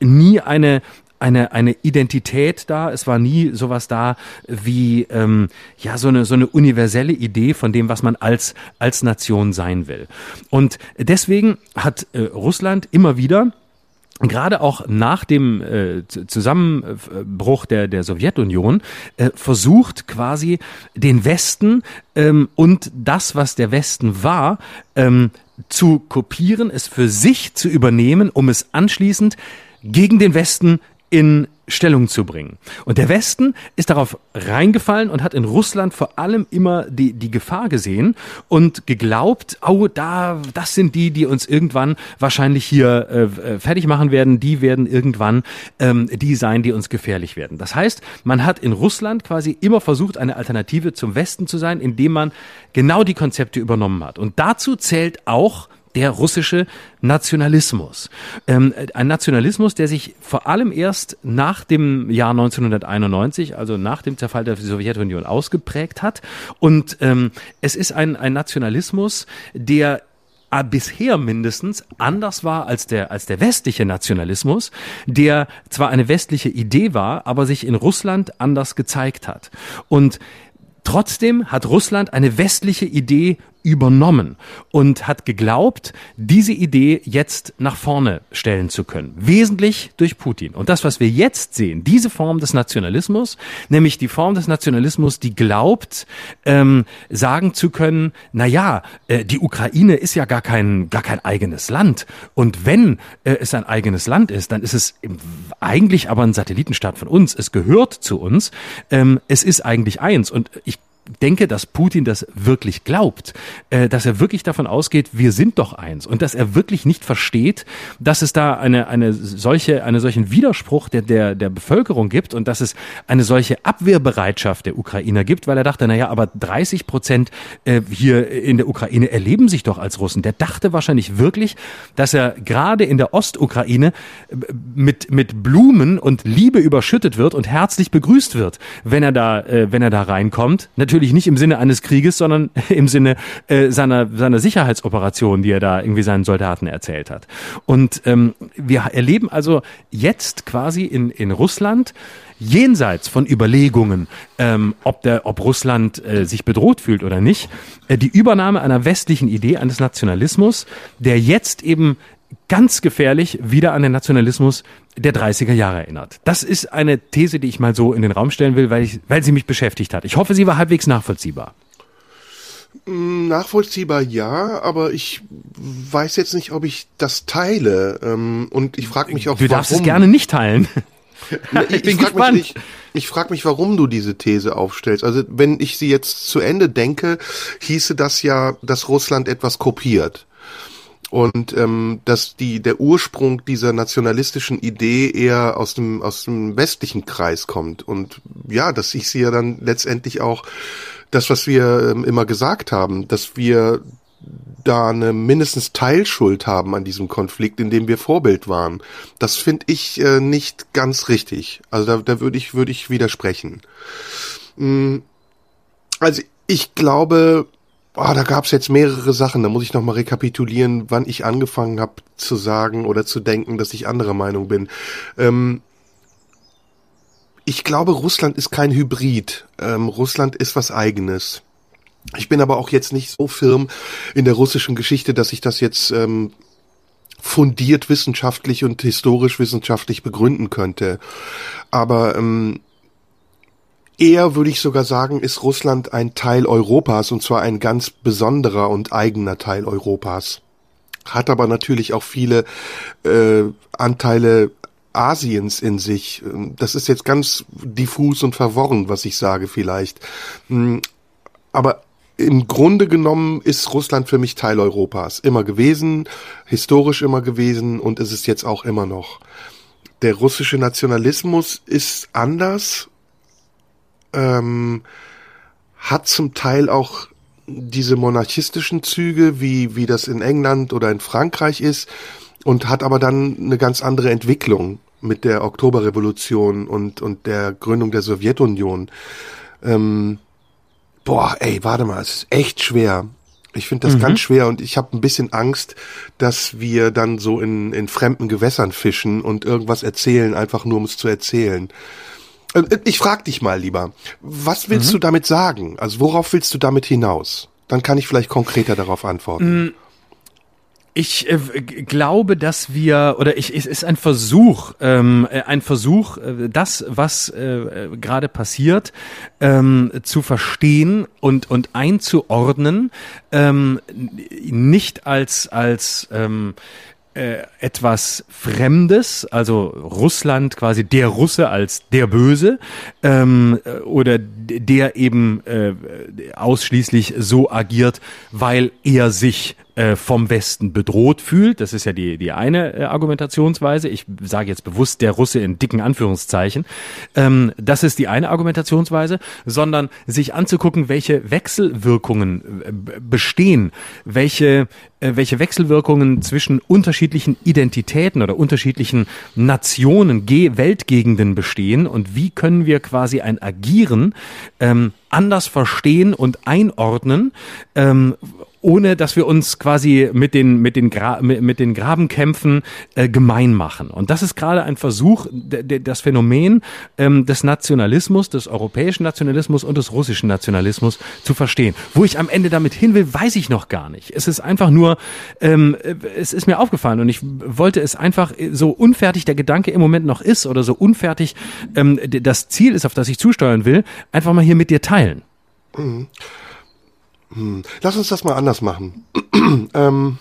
nie eine, eine, eine Identität da, es war nie sowas da wie ähm, ja so eine, so eine universelle Idee von dem, was man als, als Nation sein will. Und deswegen hat äh, Russland immer wieder gerade auch nach dem äh, Zusammenbruch der, der Sowjetunion äh, versucht quasi den Westen ähm, und das, was der Westen war, ähm, zu kopieren, es für sich zu übernehmen, um es anschließend gegen den Westen in Stellung zu bringen. Und der Westen ist darauf reingefallen und hat in Russland vor allem immer die, die Gefahr gesehen und geglaubt, oh, da, das sind die, die uns irgendwann wahrscheinlich hier äh, fertig machen werden, die werden irgendwann ähm, die sein, die uns gefährlich werden. Das heißt, man hat in Russland quasi immer versucht, eine Alternative zum Westen zu sein, indem man genau die Konzepte übernommen hat. Und dazu zählt auch der russische Nationalismus. Ähm, ein Nationalismus, der sich vor allem erst nach dem Jahr 1991, also nach dem Zerfall der Sowjetunion, ausgeprägt hat. Und ähm, es ist ein, ein Nationalismus, der bisher mindestens anders war als der, als der westliche Nationalismus, der zwar eine westliche Idee war, aber sich in Russland anders gezeigt hat. Und Trotzdem hat Russland eine westliche Idee übernommen und hat geglaubt, diese Idee jetzt nach vorne stellen zu können. Wesentlich durch Putin. Und das, was wir jetzt sehen, diese Form des Nationalismus, nämlich die Form des Nationalismus, die glaubt, ähm, sagen zu können, na ja, äh, die Ukraine ist ja gar kein, gar kein eigenes Land. Und wenn äh, es ein eigenes Land ist, dann ist es eigentlich aber ein Satellitenstaat von uns. Es gehört zu uns. Ähm, es ist eigentlich eins. Und ich denke, dass Putin das wirklich glaubt, äh, dass er wirklich davon ausgeht, wir sind doch eins und dass er wirklich nicht versteht, dass es da eine eine solche eine solchen Widerspruch der der der Bevölkerung gibt und dass es eine solche Abwehrbereitschaft der Ukrainer gibt, weil er dachte, na ja, aber 30 Prozent äh, hier in der Ukraine erleben sich doch als Russen. Der dachte wahrscheinlich wirklich, dass er gerade in der Ostukraine äh, mit mit Blumen und Liebe überschüttet wird und herzlich begrüßt wird, wenn er da äh, wenn er da reinkommt. Natürlich natürlich nicht im Sinne eines Krieges, sondern im Sinne äh, seiner, seiner Sicherheitsoperation, die er da irgendwie seinen Soldaten erzählt hat. Und ähm, wir erleben also jetzt quasi in, in Russland jenseits von Überlegungen, ähm, ob, der, ob Russland äh, sich bedroht fühlt oder nicht, äh, die Übernahme einer westlichen Idee, eines Nationalismus, der jetzt eben ganz gefährlich wieder an den Nationalismus der 30er Jahre erinnert. Das ist eine These, die ich mal so in den Raum stellen will, weil, ich, weil sie mich beschäftigt hat. Ich hoffe, sie war halbwegs nachvollziehbar. Mm, nachvollziehbar ja, aber ich weiß jetzt nicht, ob ich das teile. Ähm, und ich frage mich auch, du warum. darfst es gerne nicht teilen. ich, bin ich frage mich, ich frag mich, warum du diese These aufstellst. Also wenn ich sie jetzt zu Ende denke, hieße das ja, dass Russland etwas kopiert und ähm, dass die der Ursprung dieser nationalistischen Idee eher aus dem aus dem westlichen Kreis kommt und ja, dass ich sie ja dann letztendlich auch das, was wir ähm, immer gesagt haben, dass wir da eine mindestens Teilschuld haben an diesem Konflikt, in dem wir Vorbild waren. Das finde ich äh, nicht ganz richtig. Also da, da würde ich würde ich widersprechen. Mm, also ich glaube, Oh, da gab es jetzt mehrere Sachen. Da muss ich noch mal rekapitulieren, wann ich angefangen habe zu sagen oder zu denken, dass ich anderer Meinung bin. Ähm, ich glaube, Russland ist kein Hybrid. Ähm, Russland ist was Eigenes. Ich bin aber auch jetzt nicht so firm in der russischen Geschichte, dass ich das jetzt ähm, fundiert wissenschaftlich und historisch wissenschaftlich begründen könnte. Aber ähm, Eher würde ich sogar sagen, ist Russland ein Teil Europas und zwar ein ganz besonderer und eigener Teil Europas. Hat aber natürlich auch viele äh, Anteile Asiens in sich. Das ist jetzt ganz diffus und verworren, was ich sage vielleicht. Hm, aber im Grunde genommen ist Russland für mich Teil Europas. Immer gewesen, historisch immer gewesen und ist es jetzt auch immer noch. Der russische Nationalismus ist anders ähm, hat zum Teil auch diese monarchistischen Züge, wie, wie das in England oder in Frankreich ist, und hat aber dann eine ganz andere Entwicklung mit der Oktoberrevolution und, und der Gründung der Sowjetunion. Ähm, boah, ey, warte mal, es ist echt schwer. Ich finde das mhm. ganz schwer und ich habe ein bisschen Angst, dass wir dann so in, in fremden Gewässern fischen und irgendwas erzählen, einfach nur um es zu erzählen. Äh, ich frag dich mal lieber, was willst mhm. du damit sagen? Also worauf willst du damit hinaus? Dann kann ich vielleicht konkreter darauf antworten. Mm, ich äh, glaube, dass wir oder ich es ist ein Versuch, ähm, äh, ein Versuch, äh, das was äh, gerade passiert, ähm, zu verstehen und und einzuordnen, ähm, nicht als als ähm, äh, etwas Fremdes, also Russland quasi der Russe als der Böse ähm, oder der eben äh, ausschließlich so agiert, weil er sich äh, vom Westen bedroht fühlt. Das ist ja die, die eine äh, Argumentationsweise. Ich sage jetzt bewusst der Russe in dicken Anführungszeichen. Ähm, das ist die eine Argumentationsweise, sondern sich anzugucken, welche Wechselwirkungen äh, bestehen, welche, welche Wechselwirkungen zwischen unterschiedlichen Identitäten oder unterschiedlichen Nationen, Ge Weltgegenden bestehen und wie können wir quasi ein Agieren ähm, anders verstehen und einordnen, ähm, ohne dass wir uns quasi mit den mit den Gra mit, mit den Grabenkämpfen äh, gemein machen. Und das ist gerade ein Versuch, das Phänomen ähm, des Nationalismus, des europäischen Nationalismus und des russischen Nationalismus zu verstehen. Wo ich am Ende damit hin will, weiß ich noch gar nicht. Es ist einfach nur, ähm, es ist mir aufgefallen und ich wollte es einfach so unfertig der Gedanke im Moment noch ist oder so unfertig ähm, das Ziel ist, auf das ich zusteuern will, einfach mal hier mit dir teilen. Mhm. Hm. Lass uns das mal anders machen. ähm,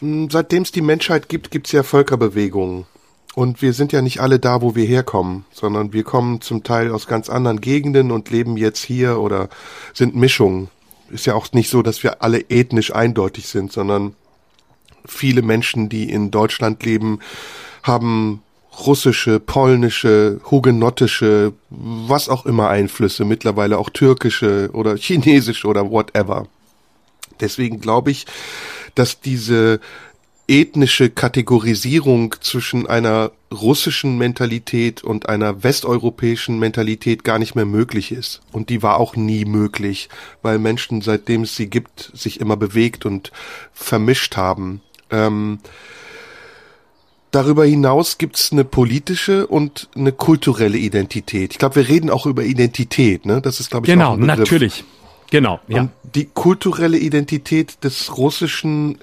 hm, Seitdem es die Menschheit gibt, gibt es ja Völkerbewegungen. Und wir sind ja nicht alle da, wo wir herkommen, sondern wir kommen zum Teil aus ganz anderen Gegenden und leben jetzt hier oder sind Mischungen. Ist ja auch nicht so, dass wir alle ethnisch eindeutig sind, sondern viele Menschen, die in Deutschland leben, haben russische, polnische, hugenottische, was auch immer Einflüsse, mittlerweile auch türkische oder chinesische oder whatever. Deswegen glaube ich, dass diese ethnische Kategorisierung zwischen einer russischen Mentalität und einer westeuropäischen Mentalität gar nicht mehr möglich ist. Und die war auch nie möglich, weil Menschen, seitdem es sie gibt, sich immer bewegt und vermischt haben. Ähm, Darüber hinaus gibt es eine politische und eine kulturelle Identität. Ich glaube, wir reden auch über Identität, ne? Das ist, glaube ich, genau, auch ein Begriff. natürlich. Genau, ja. Und die kulturelle Identität des Russischen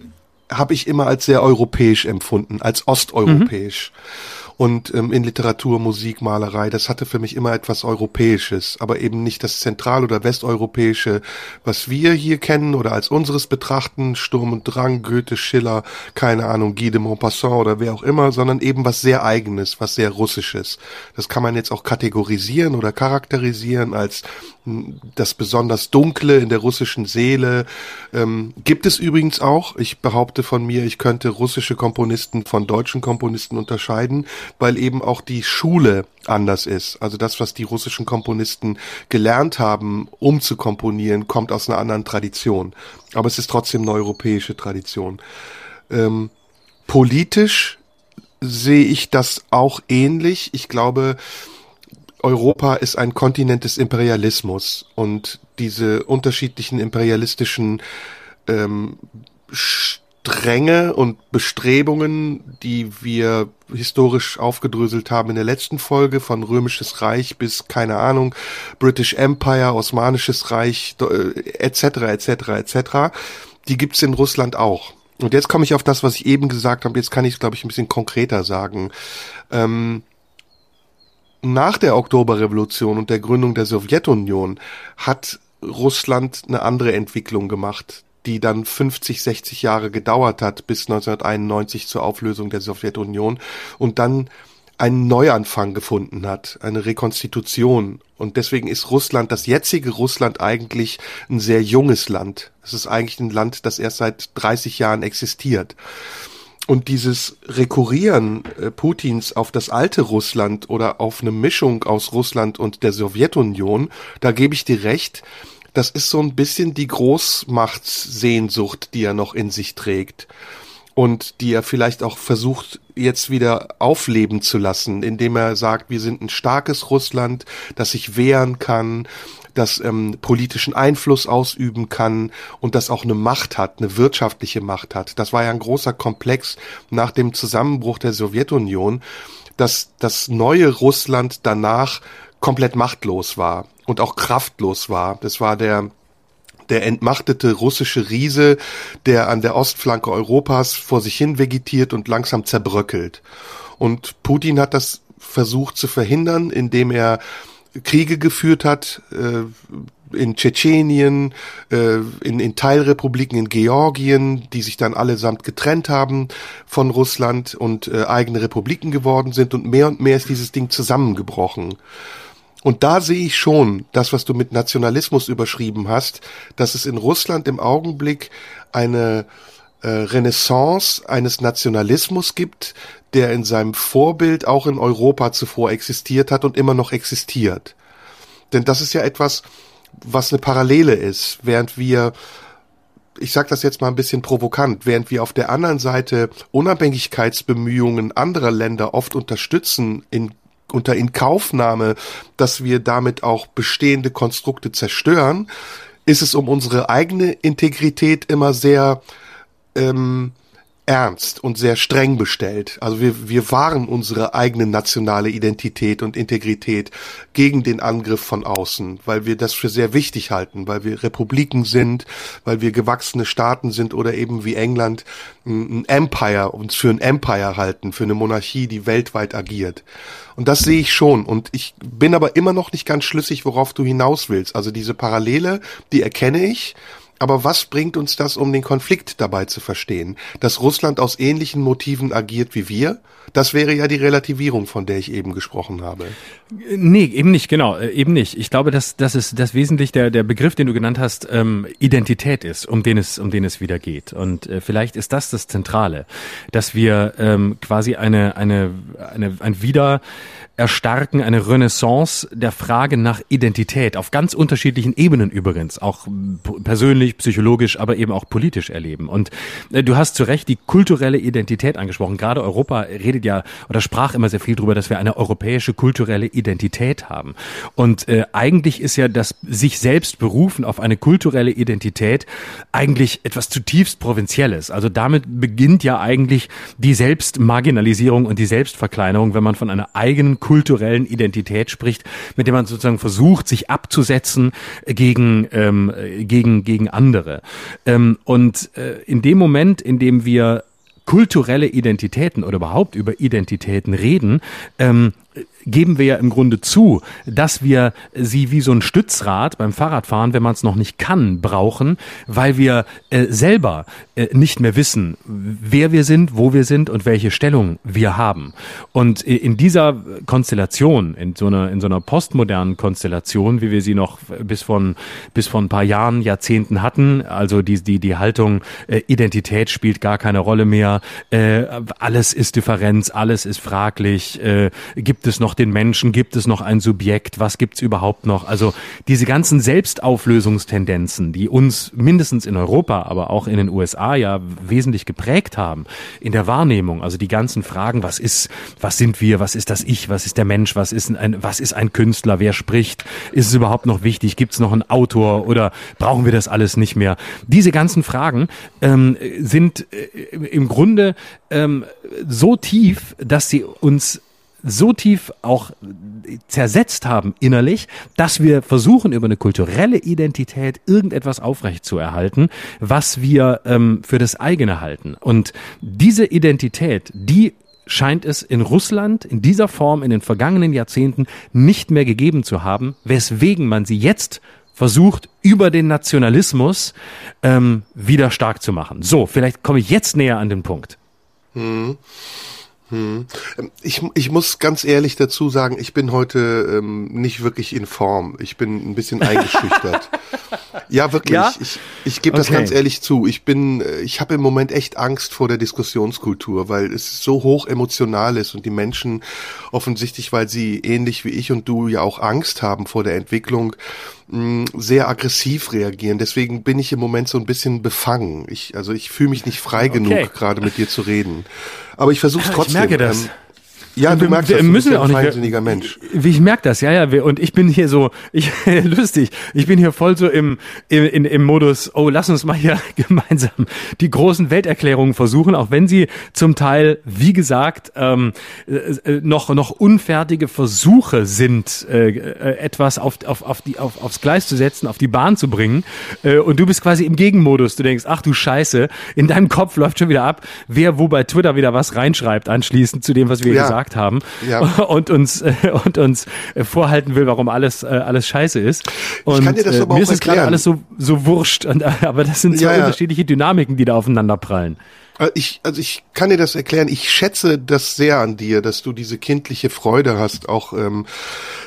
habe ich immer als sehr europäisch empfunden, als osteuropäisch. Mhm. Und ähm, in Literatur, Musik, Malerei. Das hatte für mich immer etwas Europäisches, aber eben nicht das Zentral- oder Westeuropäische, was wir hier kennen oder als unseres betrachten, Sturm und Drang, Goethe, Schiller, keine Ahnung, Guy de Maupassant oder wer auch immer, sondern eben was sehr eigenes, was sehr russisches. Das kann man jetzt auch kategorisieren oder charakterisieren als das besonders Dunkle in der russischen Seele. Ähm, gibt es übrigens auch. Ich behaupte von mir, ich könnte russische Komponisten von deutschen Komponisten unterscheiden, weil eben auch die Schule anders ist. Also das, was die russischen Komponisten gelernt haben, um zu komponieren, kommt aus einer anderen Tradition. Aber es ist trotzdem eine europäische Tradition. Ähm, politisch sehe ich das auch ähnlich. Ich glaube, Europa ist ein Kontinent des Imperialismus und diese unterschiedlichen imperialistischen ähm, Stränge und Bestrebungen, die wir historisch aufgedröselt haben in der letzten Folge, von Römisches Reich bis, keine Ahnung, British Empire, Osmanisches Reich, etc., etc., etc., die gibt's in Russland auch. Und jetzt komme ich auf das, was ich eben gesagt habe, jetzt kann ich es, glaube ich, ein bisschen konkreter sagen. Ähm, nach der Oktoberrevolution und der Gründung der Sowjetunion hat Russland eine andere Entwicklung gemacht, die dann 50, 60 Jahre gedauert hat bis 1991 zur Auflösung der Sowjetunion und dann einen Neuanfang gefunden hat, eine Rekonstitution. Und deswegen ist Russland, das jetzige Russland eigentlich ein sehr junges Land. Es ist eigentlich ein Land, das erst seit 30 Jahren existiert. Und dieses Rekurrieren äh, Putins auf das alte Russland oder auf eine Mischung aus Russland und der Sowjetunion, da gebe ich dir recht, das ist so ein bisschen die Großmachtssehnsucht, die er noch in sich trägt und die er vielleicht auch versucht jetzt wieder aufleben zu lassen, indem er sagt, wir sind ein starkes Russland, das sich wehren kann, das ähm, politischen Einfluss ausüben kann und das auch eine Macht hat, eine wirtschaftliche Macht hat. Das war ja ein großer Komplex nach dem Zusammenbruch der Sowjetunion, dass das neue Russland danach komplett machtlos war und auch kraftlos war. Das war der der entmachtete russische Riese, der an der Ostflanke Europas vor sich hin vegetiert und langsam zerbröckelt. Und Putin hat das versucht zu verhindern, indem er Kriege geführt hat, äh, in Tschetschenien, äh, in, in Teilrepubliken in Georgien, die sich dann allesamt getrennt haben von Russland und äh, eigene Republiken geworden sind und mehr und mehr ist dieses Ding zusammengebrochen. Und da sehe ich schon das, was du mit Nationalismus überschrieben hast, dass es in Russland im Augenblick eine äh, Renaissance eines Nationalismus gibt, der in seinem Vorbild auch in Europa zuvor existiert hat und immer noch existiert. Denn das ist ja etwas, was eine Parallele ist, während wir ich sage das jetzt mal ein bisschen provokant, während wir auf der anderen Seite Unabhängigkeitsbemühungen anderer Länder oft unterstützen in unter Inkaufnahme, dass wir damit auch bestehende Konstrukte zerstören, ist es um unsere eigene Integrität immer sehr ähm, ernst und sehr streng bestellt. Also wir, wir wahren unsere eigene nationale Identität und Integrität gegen den Angriff von außen, weil wir das für sehr wichtig halten, weil wir Republiken sind, weil wir gewachsene Staaten sind oder eben wie England ein Empire, uns für ein Empire halten, für eine Monarchie, die weltweit agiert. Und das sehe ich schon. Und ich bin aber immer noch nicht ganz schlüssig, worauf du hinaus willst. Also diese Parallele, die erkenne ich. Aber was bringt uns das, um den Konflikt dabei zu verstehen? Dass Russland aus ähnlichen Motiven agiert wie wir? Das wäre ja die Relativierung, von der ich eben gesprochen habe. Nee, eben nicht, genau, äh, eben nicht. Ich glaube, dass das ist das wesentlich der der Begriff, den du genannt hast, ähm, Identität ist, um den es um den es wieder geht. Und äh, vielleicht ist das das Zentrale, dass wir ähm, quasi eine eine eine ein wieder erstarken, eine Renaissance der Frage nach Identität auf ganz unterschiedlichen Ebenen übrigens, auch persönlich, psychologisch, aber eben auch politisch erleben. Und äh, du hast zu Recht die kulturelle Identität angesprochen. Gerade Europa redet ja oder sprach immer sehr viel darüber, dass wir eine europäische kulturelle Identität haben. Und äh, eigentlich ist ja das sich selbst berufen auf eine kulturelle Identität eigentlich etwas zutiefst Provinzielles. Also damit beginnt ja eigentlich die Selbstmarginalisierung und die Selbstverkleinerung, wenn man von einer eigenen kulturellen Identität spricht, mit der man sozusagen versucht, sich abzusetzen gegen, ähm, gegen, gegen andere. Ähm, und äh, in dem Moment, in dem wir kulturelle Identitäten oder überhaupt über Identitäten reden, ähm, geben wir ja im Grunde zu, dass wir sie wie so ein Stützrad beim Fahrradfahren, wenn man es noch nicht kann, brauchen, weil wir äh, selber äh, nicht mehr wissen, wer wir sind, wo wir sind und welche Stellung wir haben. Und äh, in dieser Konstellation, in so einer in so einer postmodernen Konstellation, wie wir sie noch bis von bis vor ein paar Jahren, Jahrzehnten hatten, also die die die Haltung äh, Identität spielt gar keine Rolle mehr, äh, alles ist Differenz, alles ist fraglich, äh, gibt es noch den Menschen, gibt es noch ein Subjekt, was gibt's überhaupt noch? Also diese ganzen Selbstauflösungstendenzen, die uns mindestens in Europa, aber auch in den USA ja wesentlich geprägt haben in der Wahrnehmung. Also die ganzen Fragen, was ist, was sind wir, was ist das Ich, was ist der Mensch, was ist ein, was ist ein Künstler, wer spricht, ist es überhaupt noch wichtig, gibt es noch einen Autor oder brauchen wir das alles nicht mehr? Diese ganzen Fragen ähm, sind äh, im Grunde ähm, so tief, dass sie uns so tief auch zersetzt haben innerlich, dass wir versuchen, über eine kulturelle Identität irgendetwas aufrechtzuerhalten, was wir ähm, für das eigene halten. Und diese Identität, die scheint es in Russland in dieser Form in den vergangenen Jahrzehnten nicht mehr gegeben zu haben, weswegen man sie jetzt versucht, über den Nationalismus ähm, wieder stark zu machen. So, vielleicht komme ich jetzt näher an den Punkt. Hm. Hm. Ich, ich muss ganz ehrlich dazu sagen, ich bin heute ähm, nicht wirklich in Form. Ich bin ein bisschen eingeschüchtert. ja, wirklich. Ja? Ich, ich gebe okay. das ganz ehrlich zu. Ich bin, äh, ich habe im Moment echt Angst vor der Diskussionskultur, weil es so hoch emotional ist und die Menschen offensichtlich, weil sie ähnlich wie ich und du ja auch Angst haben vor der Entwicklung, sehr aggressiv reagieren. Deswegen bin ich im Moment so ein bisschen befangen. Ich, also ich fühle mich nicht frei okay. genug, gerade mit dir zu reden. Aber ich versuche es trotzdem. Ich merke das. Ähm, ja, du merkst, wir, das, müssen wir auch ein feinsinniger Mensch. Wie ich merke das, ja, ja. Und ich bin hier so, ich lustig. Ich bin hier voll so im, im, in, im Modus. Oh, lass uns mal hier gemeinsam die großen Welterklärungen versuchen, auch wenn sie zum Teil, wie gesagt, ähm, äh, noch noch unfertige Versuche sind, äh, äh, etwas auf, auf, auf die auf, aufs Gleis zu setzen, auf die Bahn zu bringen. Äh, und du bist quasi im Gegenmodus. Du denkst, ach du Scheiße, in deinem Kopf läuft schon wieder ab, wer wo bei Twitter wieder was reinschreibt, anschließend zu dem, was wir ja. gesagt gesagt haben ja. und uns äh, und uns äh, vorhalten will, warum alles äh, alles scheiße ist. Und ich kann dir das aber mir ist es gerade alles so so wurscht. Und, aber das sind zwei ja, ja. unterschiedliche Dynamiken, die da aufeinander prallen. Ich, also ich kann dir das erklären. Ich schätze das sehr an dir, dass du diese kindliche Freude hast, auch ähm,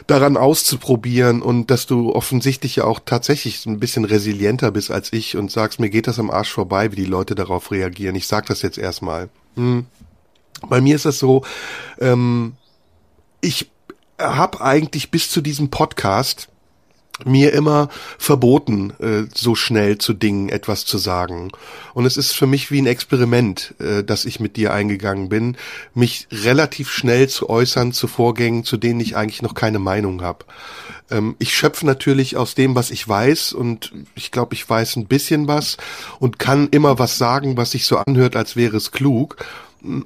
daran auszuprobieren und dass du offensichtlich ja auch tatsächlich ein bisschen resilienter bist als ich und sagst, mir geht das am Arsch vorbei, wie die Leute darauf reagieren. Ich sag das jetzt erstmal. Hm. Bei mir ist das so, ähm, ich habe eigentlich bis zu diesem Podcast mir immer verboten, äh, so schnell zu Dingen etwas zu sagen. Und es ist für mich wie ein Experiment, äh, dass ich mit dir eingegangen bin, mich relativ schnell zu äußern zu Vorgängen, zu denen ich eigentlich noch keine Meinung habe. Ähm, ich schöpfe natürlich aus dem, was ich weiß und ich glaube, ich weiß ein bisschen was und kann immer was sagen, was sich so anhört, als wäre es klug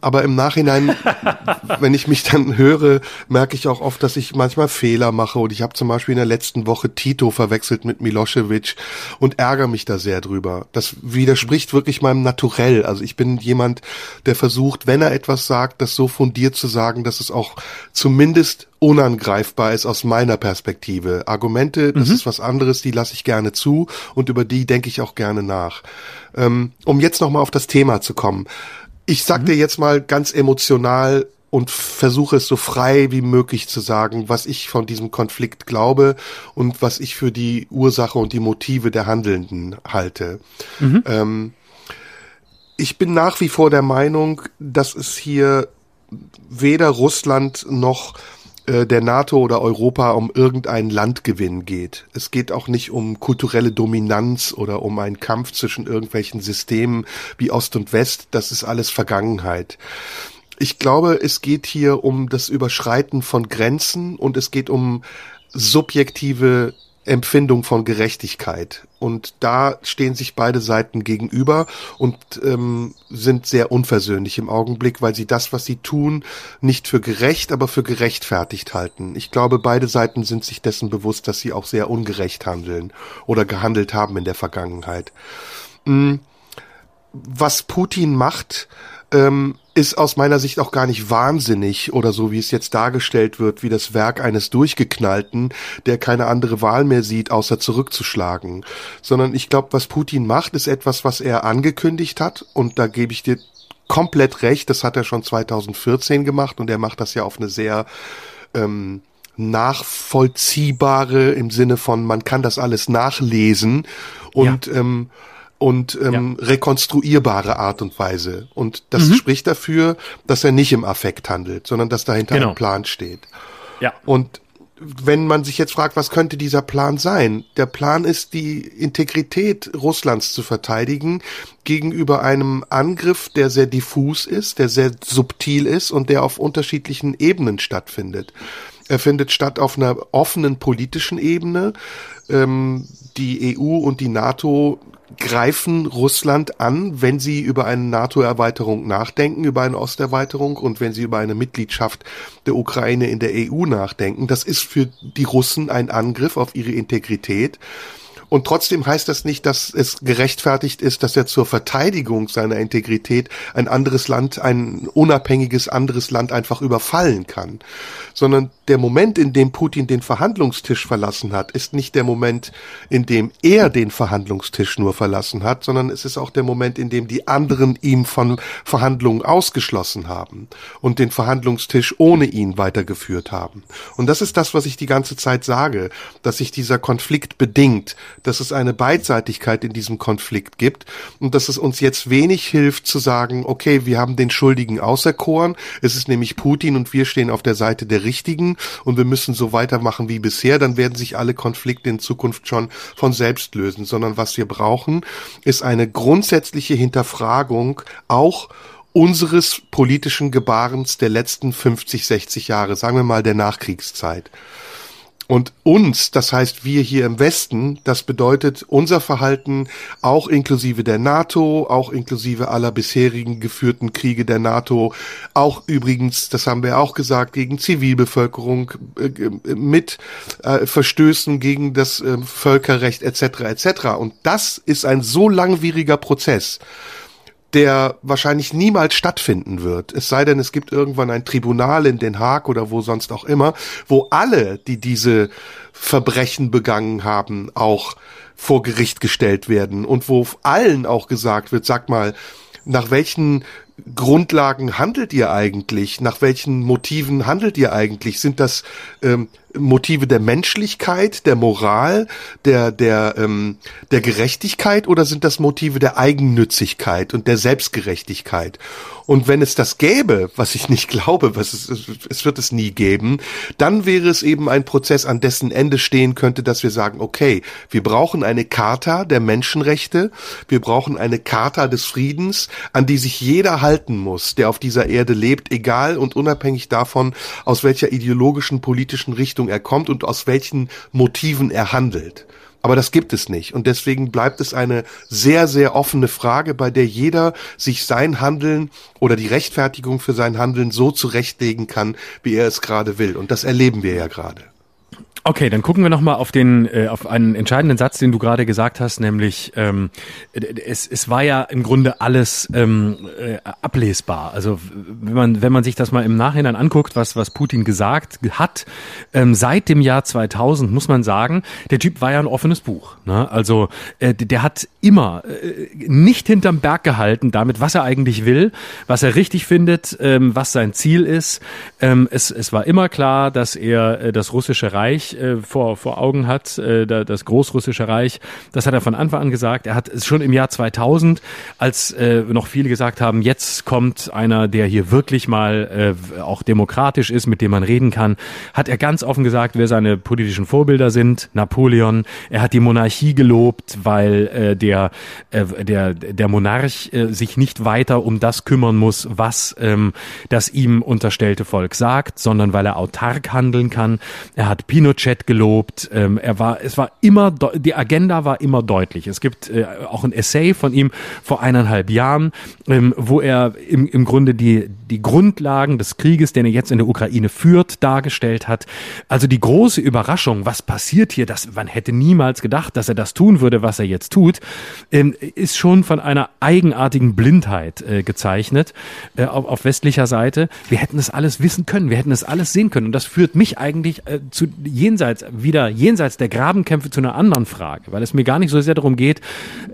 aber im Nachhinein, wenn ich mich dann höre, merke ich auch oft, dass ich manchmal Fehler mache. Und ich habe zum Beispiel in der letzten Woche Tito verwechselt mit Milosevic und ärgere mich da sehr drüber. Das widerspricht wirklich meinem Naturell. Also ich bin jemand, der versucht, wenn er etwas sagt, das so fundiert zu sagen, dass es auch zumindest unangreifbar ist aus meiner Perspektive. Argumente, das mhm. ist was anderes, die lasse ich gerne zu und über die denke ich auch gerne nach. Ähm, um jetzt nochmal auf das Thema zu kommen. Ich sag mhm. dir jetzt mal ganz emotional und versuche es so frei wie möglich zu sagen, was ich von diesem Konflikt glaube und was ich für die Ursache und die Motive der Handelnden halte. Mhm. Ähm, ich bin nach wie vor der Meinung, dass es hier weder Russland noch äh, der NATO oder Europa um irgendeinen Landgewinn geht. Es geht auch nicht um kulturelle Dominanz oder um einen Kampf zwischen irgendwelchen Systemen wie Ost und West. Das ist alles Vergangenheit. Ich glaube, es geht hier um das Überschreiten von Grenzen und es geht um subjektive Empfindung von Gerechtigkeit. Und da stehen sich beide Seiten gegenüber und ähm, sind sehr unversöhnlich im Augenblick, weil sie das, was sie tun, nicht für gerecht, aber für gerechtfertigt halten. Ich glaube, beide Seiten sind sich dessen bewusst, dass sie auch sehr ungerecht handeln oder gehandelt haben in der Vergangenheit. Hm. Was Putin macht, ähm, ist aus meiner Sicht auch gar nicht wahnsinnig oder so, wie es jetzt dargestellt wird, wie das Werk eines Durchgeknallten, der keine andere Wahl mehr sieht, außer zurückzuschlagen. Sondern ich glaube, was Putin macht, ist etwas, was er angekündigt hat und da gebe ich dir komplett recht, das hat er schon 2014 gemacht und er macht das ja auf eine sehr ähm, nachvollziehbare im Sinne von, man kann das alles nachlesen und ja. ähm, und ähm, ja. rekonstruierbare Art und Weise. Und das mhm. spricht dafür, dass er nicht im Affekt handelt, sondern dass dahinter genau. ein Plan steht. Ja. Und wenn man sich jetzt fragt, was könnte dieser Plan sein? Der Plan ist, die Integrität Russlands zu verteidigen gegenüber einem Angriff, der sehr diffus ist, der sehr subtil ist und der auf unterschiedlichen Ebenen stattfindet. Er findet statt auf einer offenen politischen Ebene. Ähm, die EU und die NATO greifen Russland an, wenn sie über eine NATO-Erweiterung nachdenken, über eine Osterweiterung und wenn sie über eine Mitgliedschaft der Ukraine in der EU nachdenken. Das ist für die Russen ein Angriff auf ihre Integrität. Und trotzdem heißt das nicht, dass es gerechtfertigt ist, dass er zur Verteidigung seiner Integrität ein anderes Land, ein unabhängiges anderes Land einfach überfallen kann. Sondern der Moment, in dem Putin den Verhandlungstisch verlassen hat, ist nicht der Moment, in dem er den Verhandlungstisch nur verlassen hat, sondern es ist auch der Moment, in dem die anderen ihm von Verhandlungen ausgeschlossen haben und den Verhandlungstisch ohne ihn weitergeführt haben. Und das ist das, was ich die ganze Zeit sage, dass sich dieser Konflikt bedingt, dass es eine Beidseitigkeit in diesem Konflikt gibt und dass es uns jetzt wenig hilft zu sagen, okay, wir haben den Schuldigen auserkoren, es ist nämlich Putin und wir stehen auf der Seite der Richtigen und wir müssen so weitermachen wie bisher, dann werden sich alle Konflikte in Zukunft schon von selbst lösen, sondern was wir brauchen, ist eine grundsätzliche Hinterfragung auch unseres politischen Gebarens der letzten 50, 60 Jahre, sagen wir mal der Nachkriegszeit. Und uns, das heißt wir hier im Westen, das bedeutet unser Verhalten auch inklusive der NATO, auch inklusive aller bisherigen geführten Kriege der NATO, auch übrigens, das haben wir auch gesagt, gegen Zivilbevölkerung, äh, mit äh, Verstößen gegen das äh, Völkerrecht etc. etc. Und das ist ein so langwieriger Prozess der wahrscheinlich niemals stattfinden wird. Es sei denn, es gibt irgendwann ein Tribunal in Den Haag oder wo sonst auch immer, wo alle, die diese Verbrechen begangen haben, auch vor Gericht gestellt werden und wo allen auch gesagt wird, sag mal, nach welchen Grundlagen handelt ihr eigentlich? Nach welchen Motiven handelt ihr eigentlich? Sind das ähm, Motive der Menschlichkeit, der Moral, der der ähm, der Gerechtigkeit oder sind das Motive der Eigennützigkeit und der Selbstgerechtigkeit? Und wenn es das gäbe, was ich nicht glaube, was es, es wird es nie geben, dann wäre es eben ein Prozess, an dessen Ende stehen könnte, dass wir sagen, okay, wir brauchen eine Charta der Menschenrechte, wir brauchen eine Charta des Friedens, an die sich jeder halten muss, der auf dieser Erde lebt, egal und unabhängig davon, aus welcher ideologischen, politischen Richtung er kommt und aus welchen Motiven er handelt. Aber das gibt es nicht. Und deswegen bleibt es eine sehr, sehr offene Frage, bei der jeder sich sein Handeln oder die Rechtfertigung für sein Handeln so zurechtlegen kann, wie er es gerade will. Und das erleben wir ja gerade. Okay, dann gucken wir noch mal auf den äh, auf einen entscheidenden Satz, den du gerade gesagt hast, nämlich ähm, es, es war ja im Grunde alles ähm, äh, ablesbar. Also wenn man wenn man sich das mal im Nachhinein anguckt, was was Putin gesagt hat ähm, seit dem Jahr 2000, muss man sagen, der Typ war ja ein offenes Buch. Ne? Also äh, der hat immer äh, nicht hinterm Berg gehalten, damit was er eigentlich will, was er richtig findet, ähm, was sein Ziel ist. Ähm, es es war immer klar, dass er äh, das russische Reich äh, vor, vor Augen hat, äh, das Großrussische Reich. Das hat er von Anfang an gesagt. Er hat es schon im Jahr 2000, als äh, noch viele gesagt haben, jetzt kommt einer, der hier wirklich mal äh, auch demokratisch ist, mit dem man reden kann, hat er ganz offen gesagt, wer seine politischen Vorbilder sind. Napoleon. Er hat die Monarchie gelobt, weil äh, der, äh, der, der Monarch äh, sich nicht weiter um das kümmern muss, was ähm, das ihm unterstellte Volk sagt, sondern weil er autark handeln kann. Er hat Pinochet Pinochet gelobt. Ähm, er war, es war immer, die Agenda war immer deutlich. Es gibt äh, auch ein Essay von ihm vor eineinhalb Jahren, ähm, wo er im, im Grunde die, die Grundlagen des Krieges, den er jetzt in der Ukraine führt, dargestellt hat. Also die große Überraschung, was passiert hier, das, man hätte niemals gedacht, dass er das tun würde, was er jetzt tut, ähm, ist schon von einer eigenartigen Blindheit äh, gezeichnet äh, auf, auf westlicher Seite. Wir hätten es alles wissen können, wir hätten es alles sehen können. Und das führt mich eigentlich äh, zu jenseits, wieder jenseits der Grabenkämpfe zu einer anderen Frage, weil es mir gar nicht so sehr darum geht,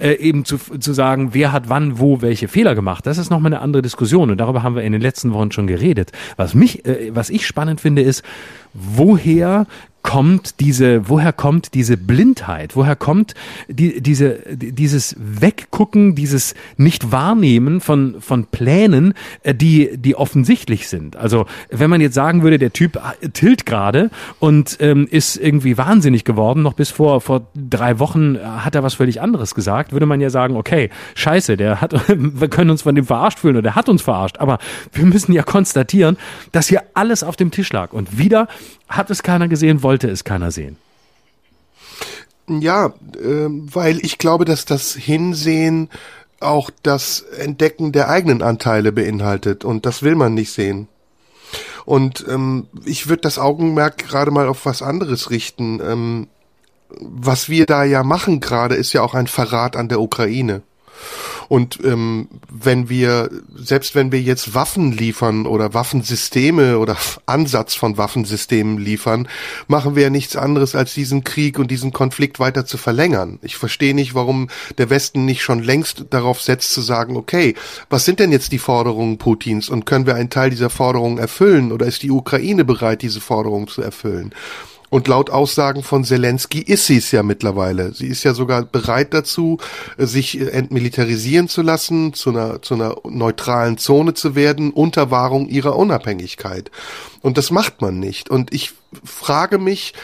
äh, eben zu, zu sagen, wer hat wann, wo, welche Fehler gemacht. Das ist nochmal eine andere Diskussion und darüber haben wir in den letzten Wochen schon geredet. Was mich, äh, was ich spannend finde, ist, woher kommt diese, woher kommt diese Blindheit? Woher kommt die, diese, dieses Weggucken, dieses Nicht-Wahrnehmen von, von Plänen, äh, die, die offensichtlich sind? Also, wenn man jetzt sagen würde, der Typ tilt gerade und ähm, ist irgendwie wahnsinnig geworden, noch bis vor, vor drei Wochen hat er was völlig anderes gesagt, würde man ja sagen, okay, scheiße, der hat, wir können uns von dem verarscht fühlen oder der hat uns verarscht. Aber wir müssen ja konstatieren, dass hier alles auf dem Tisch lag. Und wieder hat es keiner gesehen, wollte es keiner sehen. Ja, äh, weil ich glaube, dass das Hinsehen auch das Entdecken der eigenen Anteile beinhaltet und das will man nicht sehen. Und ähm, ich würde das Augenmerk gerade mal auf was anderes richten. Ähm, was wir da ja machen gerade, ist ja auch ein Verrat an der Ukraine. Und ähm, wenn wir, selbst wenn wir jetzt Waffen liefern oder Waffensysteme oder Ansatz von Waffensystemen liefern, machen wir ja nichts anderes, als diesen Krieg und diesen Konflikt weiter zu verlängern. Ich verstehe nicht, warum der Westen nicht schon längst darauf setzt zu sagen, okay, was sind denn jetzt die Forderungen Putins und können wir einen Teil dieser Forderungen erfüllen oder ist die Ukraine bereit, diese Forderungen zu erfüllen? Und laut Aussagen von Zelensky ist sie es ja mittlerweile. Sie ist ja sogar bereit dazu, sich entmilitarisieren zu lassen, zu einer, zu einer neutralen Zone zu werden, unter Wahrung ihrer Unabhängigkeit. Und das macht man nicht. Und ich frage mich,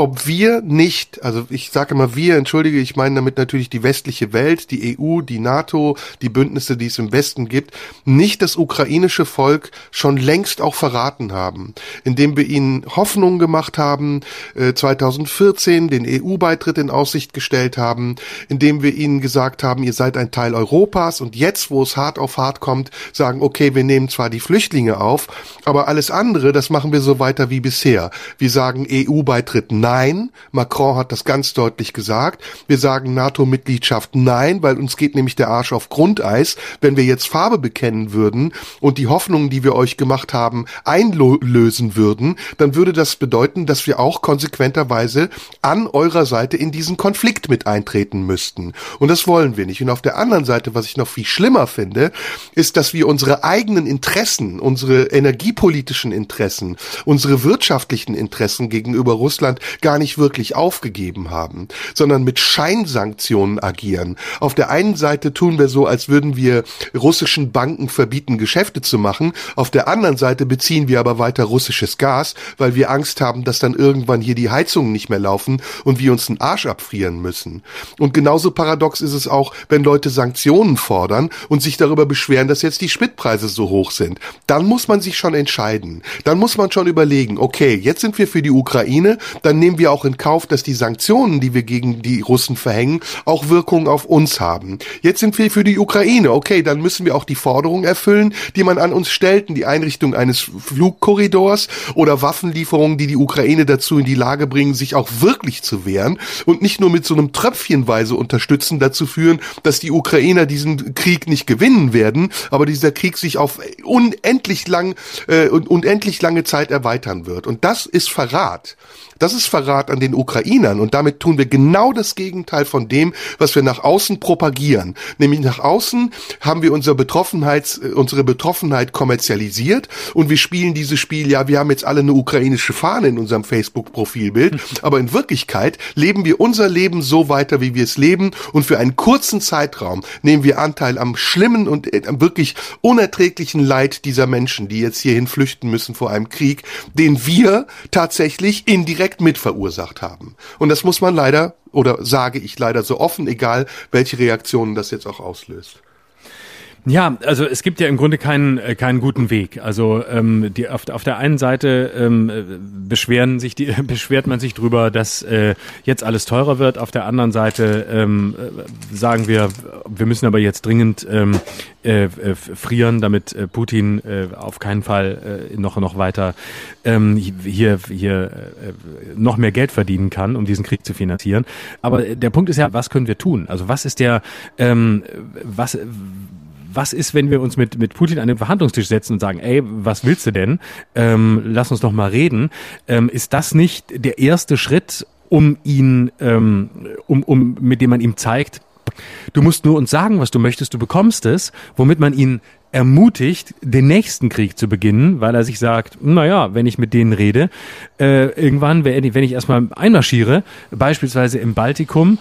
ob wir nicht, also ich sage immer wir, entschuldige, ich meine damit natürlich die westliche Welt, die EU, die NATO, die Bündnisse, die es im Westen gibt, nicht das ukrainische Volk schon längst auch verraten haben, indem wir ihnen Hoffnung gemacht haben, äh, 2014 den EU-Beitritt in Aussicht gestellt haben, indem wir ihnen gesagt haben, ihr seid ein Teil Europas und jetzt, wo es hart auf hart kommt, sagen, okay, wir nehmen zwar die Flüchtlinge auf, aber alles andere, das machen wir so weiter wie bisher. Wir sagen EU-Beitritt nein Nein. Macron hat das ganz deutlich gesagt. Wir sagen NATO-Mitgliedschaft nein, weil uns geht nämlich der Arsch auf Grundeis. Wenn wir jetzt Farbe bekennen würden und die Hoffnungen, die wir euch gemacht haben, einlösen würden, dann würde das bedeuten, dass wir auch konsequenterweise an eurer Seite in diesen Konflikt mit eintreten müssten. Und das wollen wir nicht. Und auf der anderen Seite, was ich noch viel schlimmer finde, ist, dass wir unsere eigenen Interessen, unsere energiepolitischen Interessen, unsere wirtschaftlichen Interessen gegenüber Russland gar nicht wirklich aufgegeben haben, sondern mit Scheinsanktionen agieren. Auf der einen Seite tun wir so, als würden wir russischen Banken verbieten, Geschäfte zu machen. Auf der anderen Seite beziehen wir aber weiter russisches Gas, weil wir Angst haben, dass dann irgendwann hier die Heizungen nicht mehr laufen und wir uns den Arsch abfrieren müssen. Und genauso paradox ist es auch, wenn Leute Sanktionen fordern und sich darüber beschweren, dass jetzt die Spritpreise so hoch sind. Dann muss man sich schon entscheiden. Dann muss man schon überlegen, okay, jetzt sind wir für die Ukraine, dann nehmen wir auch in Kauf, dass die Sanktionen, die wir gegen die Russen verhängen, auch Wirkung auf uns haben. Jetzt sind wir für die Ukraine. Okay, dann müssen wir auch die Forderungen erfüllen, die man an uns stellt, die Einrichtung eines Flugkorridors oder Waffenlieferungen, die die Ukraine dazu in die Lage bringen, sich auch wirklich zu wehren und nicht nur mit so einem Tröpfchenweise unterstützen, dazu führen, dass die Ukrainer diesen Krieg nicht gewinnen werden, aber dieser Krieg sich auf unendlich lang äh, unendlich lange Zeit erweitern wird. Und das ist Verrat. Das ist Verrat an den Ukrainern und damit tun wir genau das Gegenteil von dem, was wir nach außen propagieren. Nämlich nach außen haben wir unsere Betroffenheit, unsere Betroffenheit kommerzialisiert und wir spielen dieses Spiel, ja, wir haben jetzt alle eine ukrainische Fahne in unserem Facebook-Profilbild, aber in Wirklichkeit leben wir unser Leben so weiter, wie wir es leben und für einen kurzen Zeitraum nehmen wir Anteil am schlimmen und äh, wirklich unerträglichen Leid dieser Menschen, die jetzt hierhin flüchten müssen vor einem Krieg, den wir tatsächlich indirekt direkt mit verursacht haben. Und das muss man leider, oder sage ich leider so offen, egal welche Reaktionen das jetzt auch auslöst. Ja, also es gibt ja im Grunde keinen äh, keinen guten Weg. Also ähm, die, auf, auf der einen Seite ähm, beschweren sich die beschwert man sich drüber, dass äh, jetzt alles teurer wird. Auf der anderen Seite ähm, äh, sagen wir, wir müssen aber jetzt dringend ähm, äh, äh, frieren, damit äh, Putin äh, auf keinen Fall äh, noch noch weiter ähm, hier hier äh, noch mehr Geld verdienen kann, um diesen Krieg zu finanzieren. Aber der Punkt ist ja, was können wir tun? Also was ist der ähm, was was ist, wenn wir uns mit, mit Putin an den Verhandlungstisch setzen und sagen, ey, was willst du denn? Ähm, lass uns doch mal reden. Ähm, ist das nicht der erste Schritt, um ihn, ähm, um, um, mit dem man ihm zeigt, du musst nur uns sagen, was du möchtest, du bekommst es, womit man ihn ermutigt, den nächsten Krieg zu beginnen, weil er sich sagt, naja, wenn ich mit denen rede, äh, irgendwann, wenn ich erstmal einmarschiere, beispielsweise im Baltikum,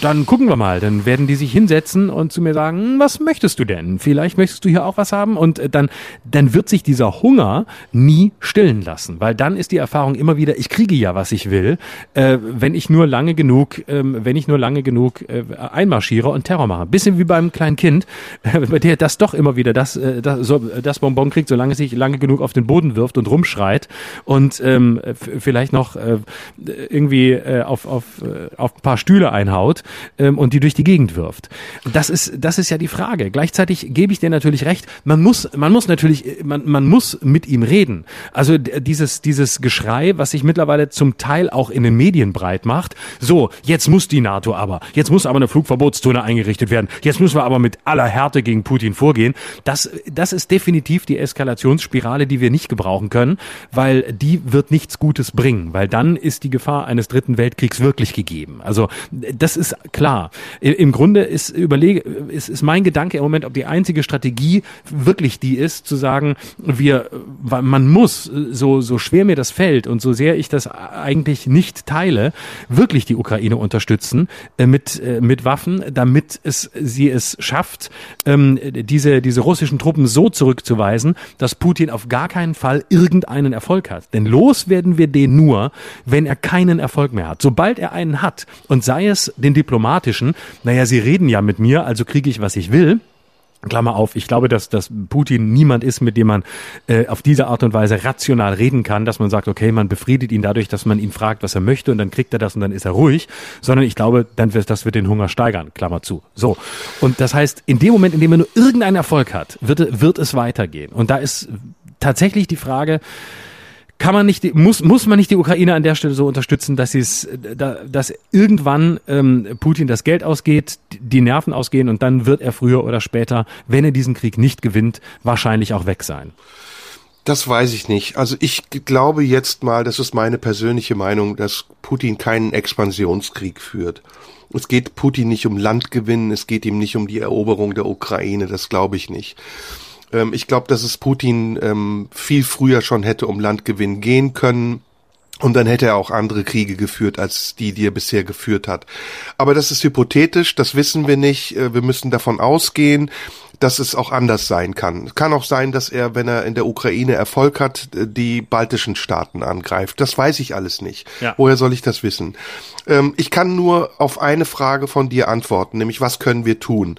dann gucken wir mal, dann werden die sich hinsetzen und zu mir sagen, was möchtest du denn? Vielleicht möchtest du hier auch was haben und äh, dann, dann wird sich dieser Hunger nie stillen lassen, weil dann ist die Erfahrung immer wieder, ich kriege ja, was ich will, äh, wenn ich nur lange genug, äh, wenn ich nur lange genug äh, einmarschiere und Terror mache. Bisschen wie beim kleinen Kind, bei der das doch immer wieder das, äh, das, so, das Bonbon kriegt, solange sich lange genug auf den Boden wirft und rumschreit und ähm, vielleicht noch äh, irgendwie äh, auf, auf, äh, auf ein paar Stühle einhaut ähm, und die durch die Gegend wirft. Das ist, das ist ja die Frage. Gleichzeitig gebe ich dir natürlich recht, man muss, man muss natürlich, man, man muss mit ihm reden. Also dieses, dieses Geschrei, was sich mittlerweile zum Teil auch in den Medien breit macht, so, jetzt muss die NATO aber, jetzt muss aber eine Flugverbotszone eingerichtet werden, jetzt müssen wir aber mit aller Härte gegen Putin vorgehen. Das, das ist definitiv die Eskalationsspirale, die wir nicht gebrauchen können, weil die wird nichts Gutes bringen, weil dann ist die Gefahr eines dritten Weltkriegs wirklich gegeben. Also das ist klar. Im Grunde ist überlege, ist, ist mein Gedanke im Moment, ob die einzige Strategie wirklich die ist, zu sagen, wir, man muss, so, so schwer mir das fällt und so sehr ich das eigentlich nicht teile, wirklich die Ukraine unterstützen äh, mit, äh, mit Waffen, damit es sie es schafft, ähm, diese, diese russischen Truppen so zurückzuweisen, dass Putin auf gar keinen Fall irgendeinen Erfolg hat. Denn los werden wir den nur, wenn er keinen Erfolg mehr hat. Sobald er einen hat, und sei es den diplomatischen, naja, sie reden ja mit mir, also kriege ich, was ich will, Klammer auf, ich glaube, dass, dass Putin niemand ist, mit dem man äh, auf diese Art und Weise rational reden kann, dass man sagt, okay, man befriedet ihn dadurch, dass man ihn fragt, was er möchte und dann kriegt er das und dann ist er ruhig, sondern ich glaube, dann wird das wird den Hunger steigern, Klammer zu. So. Und das heißt, in dem Moment, in dem er nur irgendeinen Erfolg hat, wird, wird es weitergehen. Und da ist tatsächlich die Frage, kann man nicht, muss, muss man nicht die Ukraine an der Stelle so unterstützen, dass sie es, dass irgendwann ähm, Putin das Geld ausgeht, die Nerven ausgehen und dann wird er früher oder später, wenn er diesen Krieg nicht gewinnt, wahrscheinlich auch weg sein. Das weiß ich nicht. Also ich glaube jetzt mal, das ist meine persönliche Meinung, dass Putin keinen Expansionskrieg führt. Es geht Putin nicht um Landgewinn, es geht ihm nicht um die Eroberung der Ukraine, das glaube ich nicht. Ähm, ich glaube, dass es Putin ähm, viel früher schon hätte um Landgewinn gehen können. Und dann hätte er auch andere Kriege geführt, als die, die er bisher geführt hat. Aber das ist hypothetisch, das wissen wir nicht. Äh, wir müssen davon ausgehen, dass es auch anders sein kann. Es kann auch sein, dass er, wenn er in der Ukraine Erfolg hat, äh, die baltischen Staaten angreift. Das weiß ich alles nicht. Ja. Woher soll ich das wissen? Ähm, ich kann nur auf eine Frage von dir antworten, nämlich was können wir tun?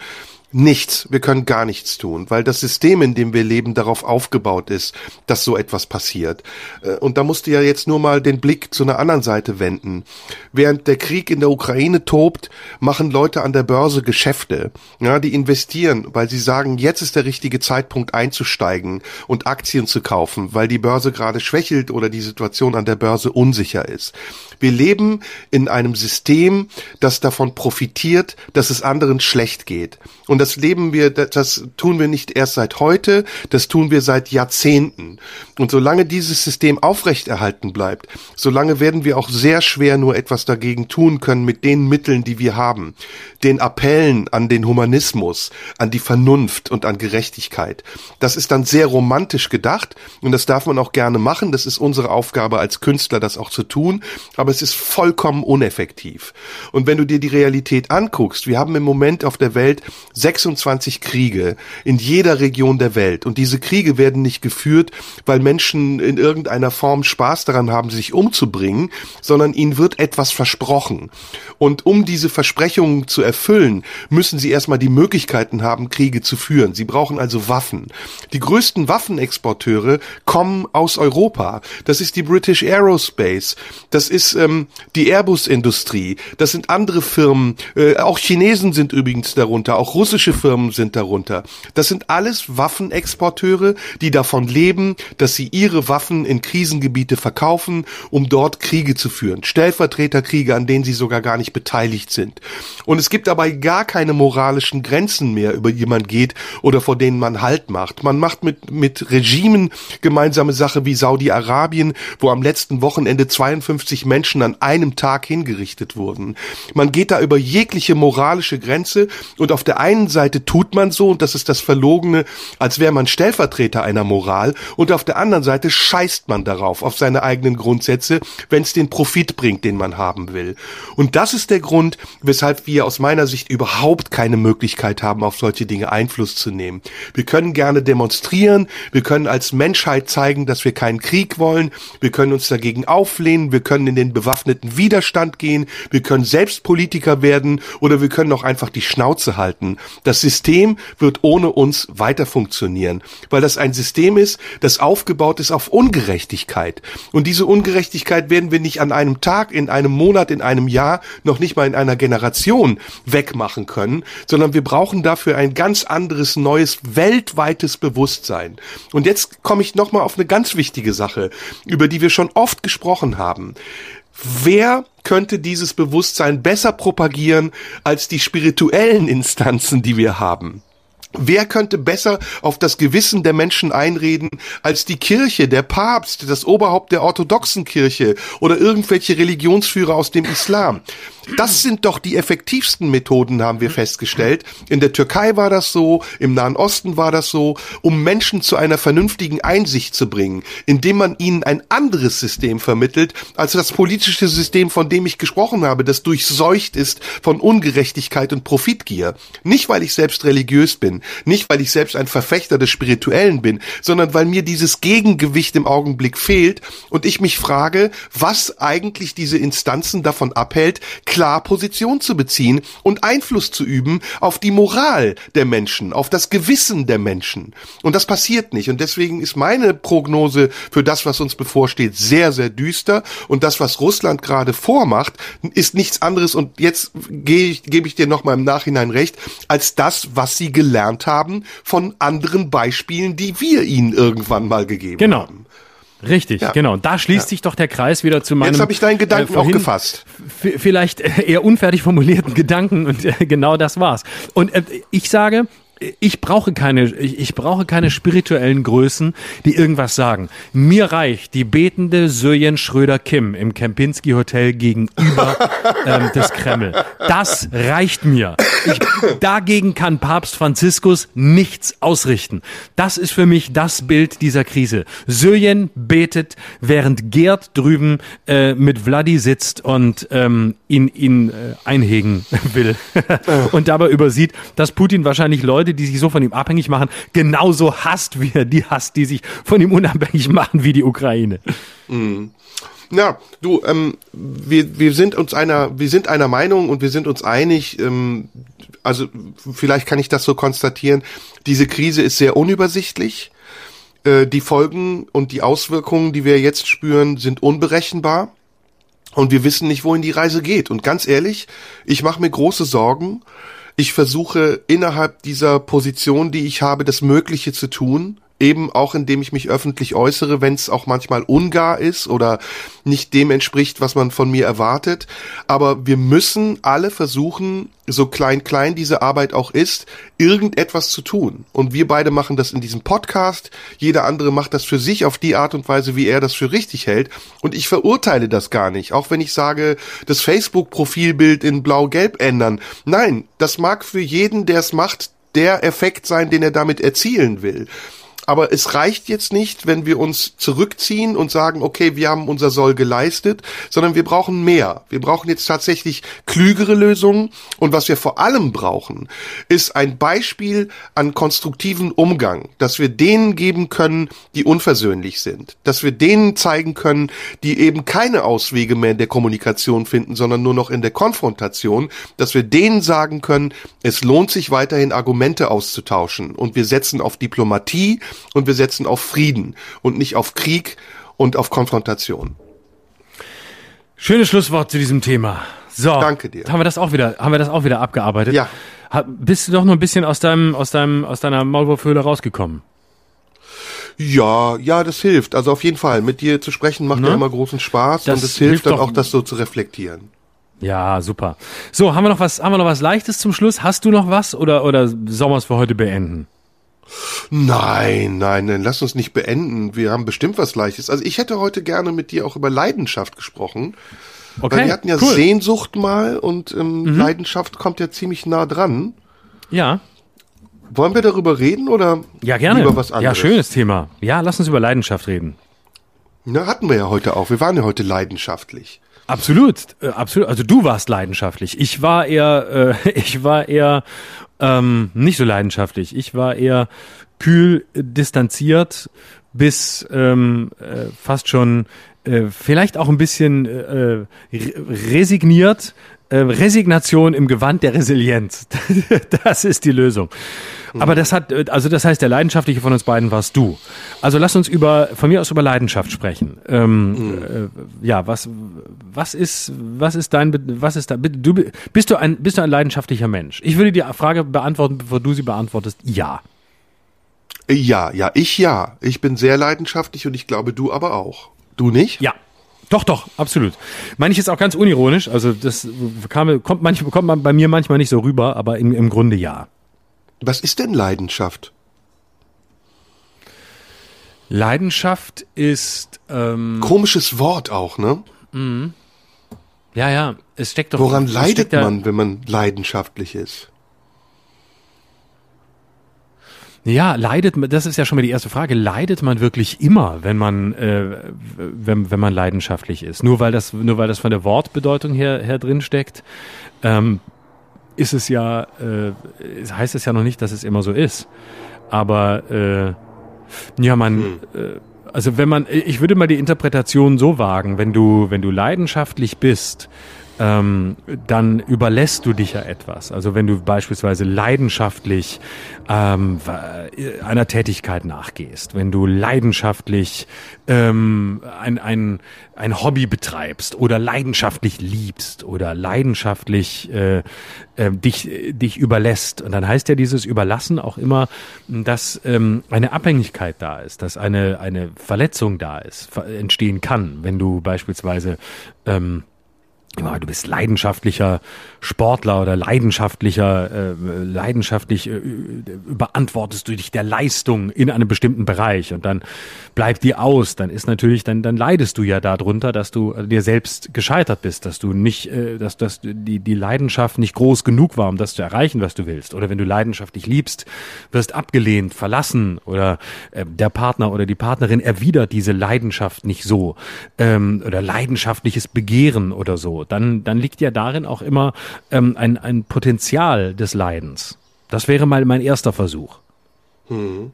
Nichts. Wir können gar nichts tun, weil das System, in dem wir leben, darauf aufgebaut ist, dass so etwas passiert. Äh, und da musst du ja jetzt nur mal den Blick zu einer anderen Seite wenden. Während der Krieg in der Ukraine tobt, machen Leute an der Börse Geschäfte. Ja, die investieren, weil sie sagen, jetzt ist der richtige Zeitpunkt einzusteigen und Aktien zu kaufen, weil die Börse gerade schwächelt oder die Situation an der Börse unsicher ist. Wir leben in einem System, das davon profitiert, dass es anderen schlecht geht. Und das leben wir, das tun wir nicht erst seit heute, das tun wir seit Jahrzehnten. Und solange dieses System aufrechterhalten bleibt, solange werden wir auch sehr schwer nur etwas dagegen tun können mit den Mitteln, die wir haben. Den Appellen an den Humanismus, an die Vernunft und an Gerechtigkeit. Das ist dann sehr romantisch gedacht und das darf man auch gerne machen. Das ist unsere Aufgabe als Künstler, das auch zu tun. Aber es ist vollkommen uneffektiv. Und wenn du dir die Realität anguckst, wir haben im Moment auf der Welt 26 Kriege in jeder Region der Welt. Und diese Kriege werden nicht geführt, weil Menschen in irgendeiner Form Spaß daran haben, sich umzubringen, sondern ihnen wird etwas versprochen. Und um diese Versprechungen zu erfüllen, müssen sie erstmal die Möglichkeiten haben, Kriege zu führen. Sie brauchen also Waffen. Die größten Waffenexporteure kommen aus Europa. Das ist die British Aerospace. Das ist ähm, die Airbus-Industrie. Das sind andere Firmen. Äh, auch Chinesen sind übrigens darunter. Auch russische Firmen sind darunter. Das sind alles Waffenexporteure, die davon leben, dass sie ihre Waffen in Krisengebiete verkaufen, um dort Kriege zu führen. Stellvertreterkriege, an denen sie sogar gar nicht beteiligt sind. Und es gibt dabei gar keine moralischen Grenzen mehr, über die man geht oder vor denen man Halt macht. Man macht mit, mit Regimen gemeinsame Sache wie Saudi-Arabien, wo am letzten Wochenende 52 Menschen an einem Tag hingerichtet wurden. Man geht da über jegliche moralische Grenze und auf der einen Seite tut man so, und das ist das Verlogene, als wäre man Stellvertreter einer Moral, und auf der anderen Seite scheißt man darauf, auf seine eigenen Grundsätze, wenn es den Profit bringt, den man haben will. Und das ist der Grund, weshalb wir aus meiner Sicht überhaupt keine Möglichkeit haben, auf solche Dinge Einfluss zu nehmen. Wir können gerne demonstrieren, wir können als Menschheit zeigen, dass wir keinen Krieg wollen, wir können uns dagegen auflehnen, wir können in den bewaffneten Widerstand gehen, wir können selbst Politiker werden oder wir können auch einfach die Schnauze halten. Das System wird ohne uns weiter funktionieren, weil das ein System ist, das aufgebaut ist auf Ungerechtigkeit. Und diese Ungerechtigkeit werden wir nicht an einem Tag, in einem Monat, in einem Jahr, noch nicht mal in einer Generation wegmachen können, sondern wir brauchen dafür ein ganz anderes, neues, weltweites Bewusstsein. Und jetzt komme ich nochmal auf eine ganz wichtige Sache, über die wir schon oft gesprochen haben. Wer könnte dieses Bewusstsein besser propagieren als die spirituellen Instanzen, die wir haben? Wer könnte besser auf das Gewissen der Menschen einreden als die Kirche, der Papst, das Oberhaupt der orthodoxen Kirche oder irgendwelche Religionsführer aus dem Islam? Das sind doch die effektivsten Methoden, haben wir festgestellt. In der Türkei war das so, im Nahen Osten war das so, um Menschen zu einer vernünftigen Einsicht zu bringen, indem man ihnen ein anderes System vermittelt, als das politische System, von dem ich gesprochen habe, das durchseucht ist von Ungerechtigkeit und Profitgier. Nicht, weil ich selbst religiös bin, nicht, weil ich selbst ein Verfechter des Spirituellen bin, sondern weil mir dieses Gegengewicht im Augenblick fehlt und ich mich frage, was eigentlich diese Instanzen davon abhält, klar Position zu beziehen und Einfluss zu üben auf die Moral der Menschen, auf das Gewissen der Menschen. Und das passiert nicht. Und deswegen ist meine Prognose für das, was uns bevorsteht, sehr, sehr düster. Und das, was Russland gerade vormacht, ist nichts anderes. Und jetzt gehe ich, gebe ich dir nochmal im Nachhinein recht, als das, was sie gelernt haben von anderen Beispielen, die wir ihnen irgendwann mal gegeben genau. haben. Richtig, ja. genau. Da schließt ja. sich doch der Kreis wieder zu meinem. Jetzt habe ich deinen Gedanken äh, auch gefasst. Vielleicht eher unfertig formulierten Gedanken und äh, genau das war's. Und äh, ich sage, ich brauche keine, ich brauche keine spirituellen Größen, die irgendwas sagen. Mir reicht die betende Söjen Schröder Kim im Kempinski Hotel gegenüber ähm, des Kreml. Das reicht mir. Ich, dagegen kann Papst Franziskus nichts ausrichten. Das ist für mich das Bild dieser Krise. Söjen betet, während Gerd drüben äh, mit Vladi sitzt und ähm, ihn, ihn äh, einhegen will. und dabei übersieht, dass Putin wahrscheinlich Leute Leute, die sich so von ihm abhängig machen, genauso hasst, wie er die hasst, die sich von ihm unabhängig machen wie die Ukraine. Mhm. Ja, du, ähm, wir, wir sind uns einer, wir sind einer Meinung und wir sind uns einig, ähm, also vielleicht kann ich das so konstatieren, diese Krise ist sehr unübersichtlich. Äh, die Folgen und die Auswirkungen, die wir jetzt spüren, sind unberechenbar. Und wir wissen nicht, wohin die Reise geht. Und ganz ehrlich, ich mache mir große Sorgen, ich versuche innerhalb dieser Position, die ich habe, das Mögliche zu tun, eben auch indem ich mich öffentlich äußere, wenn es auch manchmal ungar ist oder nicht dem entspricht, was man von mir erwartet. Aber wir müssen alle versuchen, so klein klein diese Arbeit auch ist, irgendetwas zu tun. Und wir beide machen das in diesem Podcast. Jeder andere macht das für sich auf die Art und Weise, wie er das für richtig hält. Und ich verurteile das gar nicht. Auch wenn ich sage, das Facebook-Profilbild in blau-gelb ändern. Nein, das mag für jeden, der es macht, der Effekt sein, den er damit erzielen will. Aber es reicht jetzt nicht, wenn wir uns zurückziehen und sagen, okay, wir haben unser Soll geleistet, sondern wir brauchen mehr. Wir brauchen jetzt tatsächlich klügere Lösungen. Und was wir vor allem brauchen, ist ein Beispiel an konstruktiven Umgang, dass wir denen geben können, die unversöhnlich sind. Dass wir denen zeigen können, die eben keine Auswege mehr in der Kommunikation finden, sondern nur noch in der Konfrontation. Dass wir denen sagen können, es lohnt sich weiterhin Argumente auszutauschen. Und wir setzen auf Diplomatie, und wir setzen auf Frieden und nicht auf Krieg und auf Konfrontation. Schönes Schlusswort zu diesem Thema. So, danke dir. Haben wir das auch wieder, haben wir das auch wieder abgearbeitet? Ja. Bist du doch nur ein bisschen aus deinem, aus deinem, aus deiner Maulwurfhöhle rausgekommen? Ja, ja, das hilft. Also auf jeden Fall. Mit dir zu sprechen macht ne? ja immer großen Spaß das und es hilft, hilft dann auch, das so zu reflektieren. Ja, super. So, haben wir noch was, haben wir noch was Leichtes zum Schluss? Hast du noch was oder, oder sollen wir es für heute beenden? Nein, nein, nein, lass uns nicht beenden. Wir haben bestimmt was Leichtes. Also ich hätte heute gerne mit dir auch über Leidenschaft gesprochen. Okay, Weil wir hatten ja cool. Sehnsucht mal und ähm, mhm. Leidenschaft kommt ja ziemlich nah dran. Ja. Wollen wir darüber reden oder ja, gerne. lieber was anderes? Ja, schönes Thema. Ja, lass uns über Leidenschaft reden. Na, hatten wir ja heute auch. Wir waren ja heute leidenschaftlich. Absolut, äh, absolut. Also du warst leidenschaftlich. Ich war eher, äh, ich war eher ähm, nicht so leidenschaftlich. Ich war eher kühl, distanziert, bis ähm, äh, fast schon äh, vielleicht auch ein bisschen äh, resigniert. Äh, Resignation im Gewand der Resilienz. das ist die Lösung. Aber das hat, also das heißt, der Leidenschaftliche von uns beiden warst du. Also lass uns über, von mir aus über Leidenschaft sprechen. Ähm, mhm. äh, ja, was, was ist, was ist dein, was ist da, du, bist du ein, bist du ein leidenschaftlicher Mensch? Ich würde die Frage beantworten, bevor du sie beantwortest. Ja. Ja, ja, ich ja. Ich bin sehr leidenschaftlich und ich glaube, du aber auch. Du nicht? Ja. Doch, doch, absolut. Meine ich jetzt auch ganz unironisch. Also das kam, kommt, manchmal, kommt man bei mir manchmal nicht so rüber, aber im, im Grunde ja. Was ist denn Leidenschaft? Leidenschaft ist ähm, komisches Wort auch, ne? Mhm. Ja, ja, es steckt doch. Woran leidet man, wenn man leidenschaftlich ist? Ja, leidet man, das ist ja schon mal die erste Frage, leidet man wirklich immer, wenn man, äh, wenn, wenn man leidenschaftlich ist? Nur weil das, nur weil das von der Wortbedeutung her, her drin steckt? Ähm, ist es ja, äh, heißt es ja noch nicht, dass es immer so ist. Aber äh, ja, man, hm. äh, also wenn man, ich würde mal die Interpretation so wagen, wenn du, wenn du leidenschaftlich bist, ähm, dann überlässt du dich ja etwas. Also wenn du beispielsweise leidenschaftlich ähm, einer Tätigkeit nachgehst, wenn du leidenschaftlich ähm, ein, ein, ein Hobby betreibst oder leidenschaftlich liebst oder leidenschaftlich äh, äh, dich, dich überlässt. Und dann heißt ja dieses Überlassen auch immer, dass ähm, eine Abhängigkeit da ist, dass eine, eine Verletzung da ist, entstehen kann, wenn du beispielsweise ähm, du bist leidenschaftlicher Sportler oder leidenschaftlicher, äh, leidenschaftlich äh, beantwortest du dich der Leistung in einem bestimmten Bereich und dann bleibt die aus, dann ist natürlich, dann, dann leidest du ja darunter, dass du dir selbst gescheitert bist, dass du nicht, äh, dass, dass die, die Leidenschaft nicht groß genug war, um das zu erreichen, was du willst. Oder wenn du leidenschaftlich liebst, wirst abgelehnt, verlassen oder äh, der Partner oder die Partnerin erwidert diese Leidenschaft nicht so ähm, oder leidenschaftliches Begehren oder so dann, dann liegt ja darin auch immer ähm, ein, ein Potenzial des Leidens. Das wäre mal mein erster Versuch. Hm.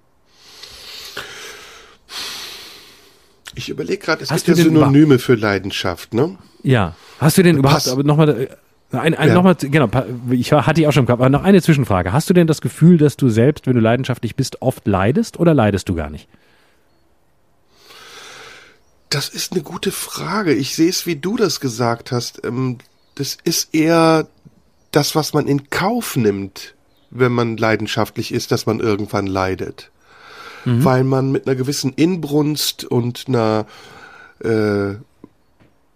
Ich überlege gerade, es Hast gibt ja Synonyme für Leidenschaft, ne? Ja. Hast du denn überhaupt, aber nochmal, äh, ein, ein, ja. nochmal, genau, ich hatte ich auch schon im Kopf, aber noch eine Zwischenfrage. Hast du denn das Gefühl, dass du selbst, wenn du leidenschaftlich bist, oft leidest oder leidest du gar nicht? Das ist eine gute Frage. Ich sehe es, wie du das gesagt hast. Ähm, das ist eher das, was man in Kauf nimmt, wenn man leidenschaftlich ist, dass man irgendwann leidet. Mhm. Weil man mit einer gewissen Inbrunst und einer äh,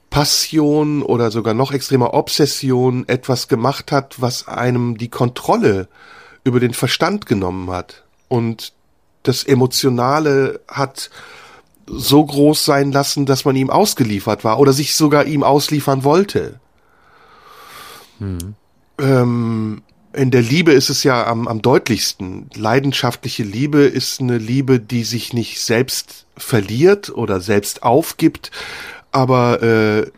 Passion oder sogar noch extremer Obsession etwas gemacht hat, was einem die Kontrolle über den Verstand genommen hat. Und das Emotionale hat so groß sein lassen, dass man ihm ausgeliefert war oder sich sogar ihm ausliefern wollte. Hm. Ähm, in der Liebe ist es ja am, am deutlichsten. Leidenschaftliche Liebe ist eine Liebe, die sich nicht selbst verliert oder selbst aufgibt, aber äh,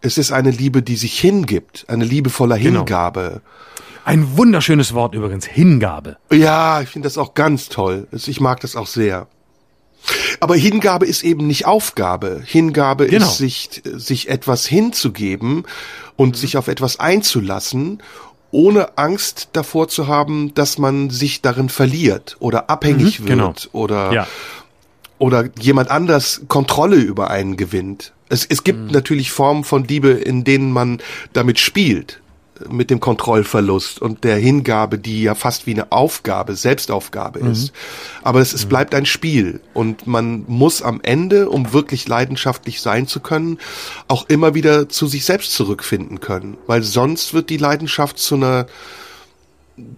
es ist eine Liebe, die sich hingibt, eine Liebe voller Genau. Hingabe. Ein wunderschönes Wort übrigens, Hingabe. Ja, ich finde das auch ganz toll. Ich mag das auch sehr. Aber Hingabe ist eben nicht Aufgabe. Hingabe Genau. ist sich, sich etwas hinzugeben und sich auf etwas einzulassen, ohne Angst davor zu haben, dass man sich darin verliert oder abhängig Mhm, genau. wird oder, Ja. oder jemand anders Kontrolle über einen gewinnt. Es, es gibt natürlich Formen von Liebe, in denen man damit spielt, mit dem Kontrollverlust und der Hingabe, die ja fast wie eine Aufgabe, Selbstaufgabe ist. Aber es, es bleibt ein Spiel und man muss am Ende, um wirklich leidenschaftlich sein zu können, auch immer wieder zu sich selbst zurückfinden können, weil sonst wird die Leidenschaft zu einer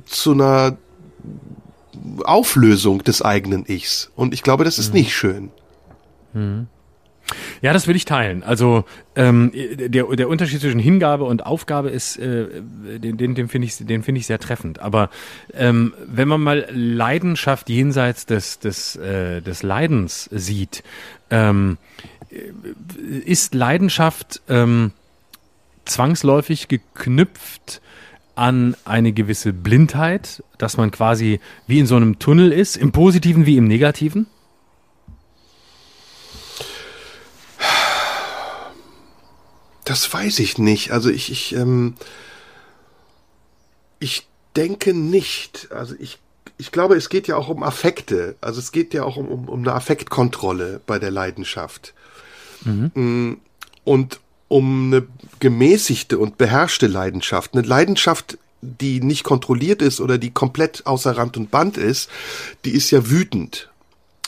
zu einer Auflösung des eigenen Ichs. Und ich glaube, das ist nicht schön. Ja, das will ich teilen. Also ähm, der, der Unterschied zwischen Hingabe und Aufgabe ist, äh, den, den, den finde ich, den ich sehr treffend. Aber ähm, wenn man mal Leidenschaft jenseits des des äh, des Leidens sieht, ähm, ist Leidenschaft ähm, zwangsläufig geknüpft an eine gewisse Blindheit, dass man quasi wie in so einem Tunnel ist, im Positiven wie im Negativen? Das weiß ich nicht. Also ich, ich, ähm, ich denke nicht. Also ich, ich glaube, es geht ja auch um Affekte. Also es geht ja auch um, um, um eine Affektkontrolle bei der Leidenschaft. Mm, Und um eine gemäßigte und beherrschte Leidenschaft. Eine Leidenschaft, die nicht kontrolliert ist oder die komplett außer Rand und Band ist, die ist ja wütend.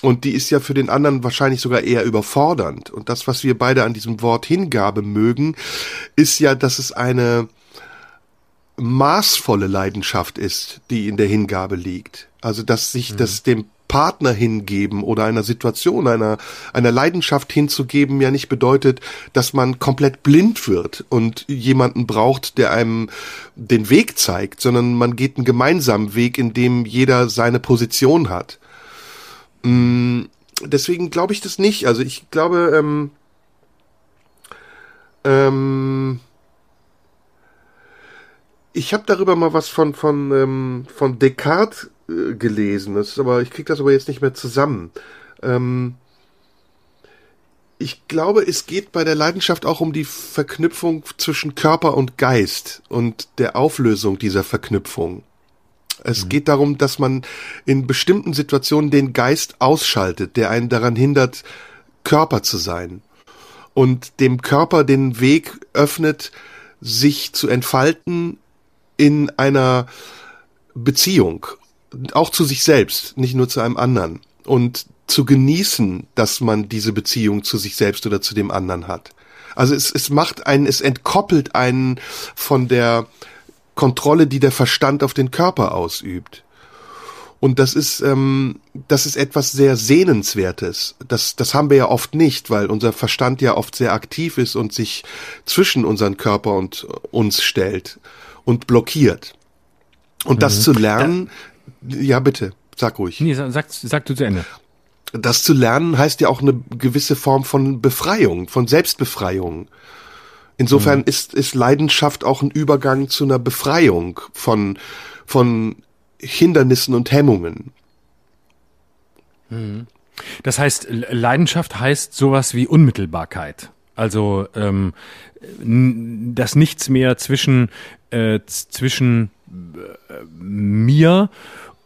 Und die ist ja für den anderen wahrscheinlich sogar eher überfordernd. Und das, was wir beide an diesem Wort Hingabe mögen, ist ja, dass es eine maßvolle Leidenschaft ist, die in der Hingabe liegt. Also, dass sich das dem Partner hingeben oder einer Situation, einer, einer Leidenschaft hinzugeben, ja nicht bedeutet, dass man komplett blind wird und jemanden braucht, der einem den Weg zeigt, sondern man geht einen gemeinsamen Weg, in dem jeder seine Position hat. Mm, Deswegen glaube ich das nicht. Also ich glaube, ähm, ähm, ich habe darüber mal was von von ähm, von Descartes äh, gelesen. Das ist aber ich krieg das aber jetzt nicht mehr zusammen. Ähm, ich glaube, es geht bei der Leidenschaft auch um die Verknüpfung zwischen Körper und Geist und der Auflösung dieser Verknüpfung. Es geht darum, dass man in bestimmten Situationen den Geist ausschaltet, der einen daran hindert, Körper zu sein. Und dem Körper den Weg öffnet, sich zu entfalten in einer Beziehung. Auch zu sich selbst, nicht nur zu einem anderen. Und zu genießen, dass man diese Beziehung zu sich selbst oder zu dem anderen hat. Also es, es macht einen, es entkoppelt einen von der Kontrolle, die der Verstand auf den Körper ausübt. Und das ist, ähm, das ist etwas sehr Sehnenswertes. Das, das haben wir ja oft nicht, weil unser Verstand ja oft sehr aktiv ist und sich zwischen unseren Körper und uns stellt und blockiert. Und das zu lernen, ja bitte, sag ruhig. Nee, sag, sag du zu Ende. Das zu lernen heißt ja auch eine gewisse Form von Befreiung, von Selbstbefreiung. Insofern ist, ist Leidenschaft auch ein Übergang zu einer Befreiung von, von Hindernissen und Hemmungen. Das heißt, Leidenschaft heißt sowas wie Unmittelbarkeit. Also ähm, dass nichts mehr zwischen äh, zwischen äh, mir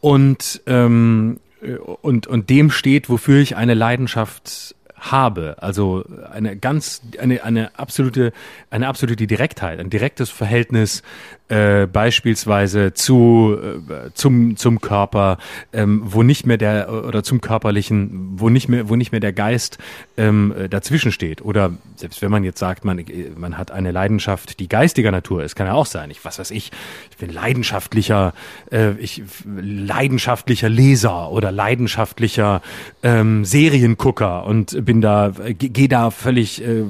und ähm, äh, und und dem steht, wofür ich eine Leidenschaft habe. Also eine ganz eine eine absolute eine absolute Direktheit, ein direktes Verhältnis äh, beispielsweise zu äh, zum zum Körper, ähm, wo nicht mehr der oder zum körperlichen, wo nicht mehr wo nicht mehr der Geist ähm, äh, dazwischen steht. Oder selbst wenn man jetzt sagt, man äh, man hat eine Leidenschaft, die geistiger Natur ist, kann ja auch sein. Ich was weiß ich, ich bin leidenschaftlicher, äh, ich leidenschaftlicher Leser oder leidenschaftlicher ähm, Seriengucker und bin da äh, ge- gehe da völlig äh,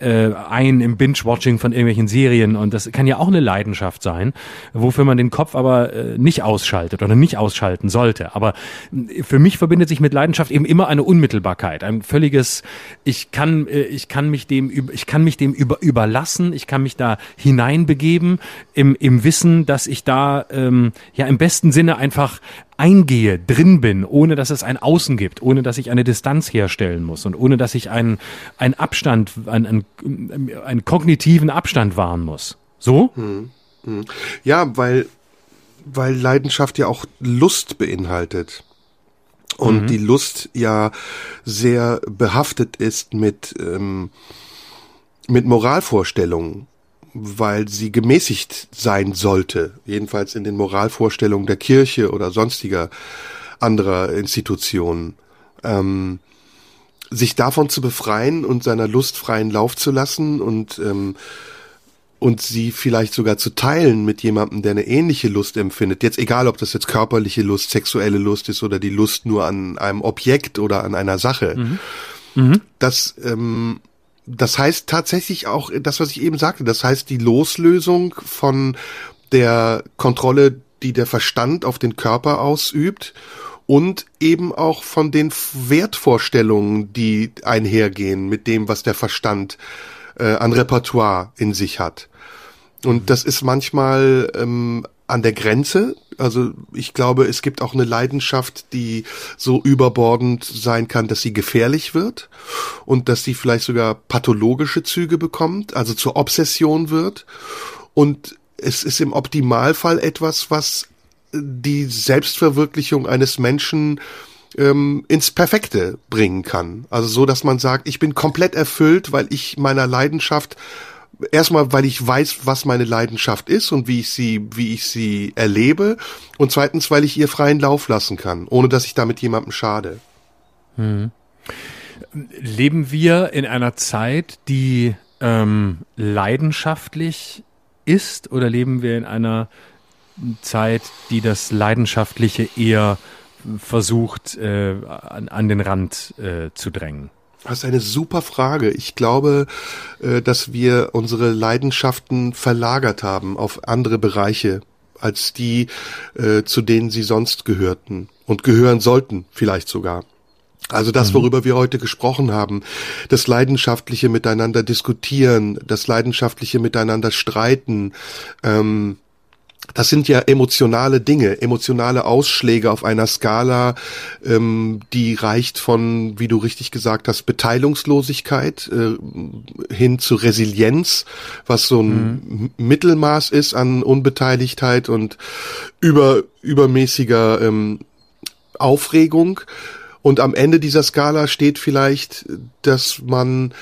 äh, ein im Binge-Watching von irgendwelchen Serien und das kann ja auch eine Leidenschaft Leidenschaft sein, wofür man den Kopf aber äh, nicht ausschaltet oder nicht ausschalten sollte. Aber äh, für mich verbindet sich mit Leidenschaft eben immer eine Unmittelbarkeit, ein völliges, ich kann, äh, ich kann mich dem, ich kann mich dem über, überlassen, ich kann mich da hineinbegeben im, im Wissen, dass ich da ähm, ja im besten Sinne einfach eingehe, drin bin, ohne dass es ein Außen gibt, ohne dass ich eine Distanz herstellen muss und ohne dass ich einen, einen Abstand, einen, einen, einen kognitiven Abstand wahren muss. So? Hm. Ja, weil, weil Leidenschaft ja auch Lust beinhaltet. Und mhm. die Lust ja sehr behaftet ist mit, ähm, mit Moralvorstellungen weil sie gemäßigt sein sollte, jedenfalls in den Moralvorstellungen der Kirche oder sonstiger anderer Institutionen. Ähm, sich davon zu befreien und seiner Lust freien Lauf zu lassen und ähm, und sie vielleicht sogar zu teilen mit jemandem, der eine ähnliche Lust empfindet. Jetzt egal, ob das jetzt körperliche Lust, sexuelle Lust ist oder die Lust nur an einem Objekt oder an einer Sache. Mhm. Mhm. Das ähm, das heißt tatsächlich auch das, was ich eben sagte, das heißt die Loslösung von der Kontrolle, die der Verstand auf den Körper ausübt und eben auch von den Wertvorstellungen, die einhergehen mit dem, was der Verstand äh, an Repertoire in sich hat. Und das ist manchmal ähm, an der Grenze. Also ich glaube, es gibt auch eine Leidenschaft, die so überbordend sein kann, dass sie gefährlich wird und dass sie vielleicht sogar pathologische Züge bekommt, also zur Obsession wird. Und es ist im Optimalfall etwas, was die Selbstverwirklichung eines Menschen ähm, ins Perfekte bringen kann. Also so, dass man sagt, ich bin komplett erfüllt, weil ich meiner Leidenschaft erstmal, weil ich weiß, was meine Leidenschaft ist und wie ich sie, wie ich sie erlebe. Und zweitens, weil ich ihr freien Lauf lassen kann, ohne dass ich damit jemandem schade. Hm. Leben wir in einer Zeit, die ähm, leidenschaftlich ist, oder leben wir in einer Zeit, die das Leidenschaftliche eher versucht, äh, an, an den Rand äh, zu drängen? Das ist eine super Frage. Ich glaube, äh, dass wir unsere Leidenschaften verlagert haben auf andere Bereiche als die, äh, zu denen sie sonst gehörten und gehören sollten, vielleicht sogar. Also das, mhm. worüber wir heute gesprochen haben, das leidenschaftliche Miteinander diskutieren, das leidenschaftliche Miteinander streiten, ähm, das sind ja emotionale Dinge, emotionale Ausschläge auf einer Skala, ähm, die reicht von, wie du richtig gesagt hast, Beteilungslosigkeit äh, hin zu Resilienz, was so ein mhm. Mittelmaß ist an Unbeteiligtheit und über übermäßiger ähm, Aufregung. Und am Ende dieser Skala steht vielleicht, dass man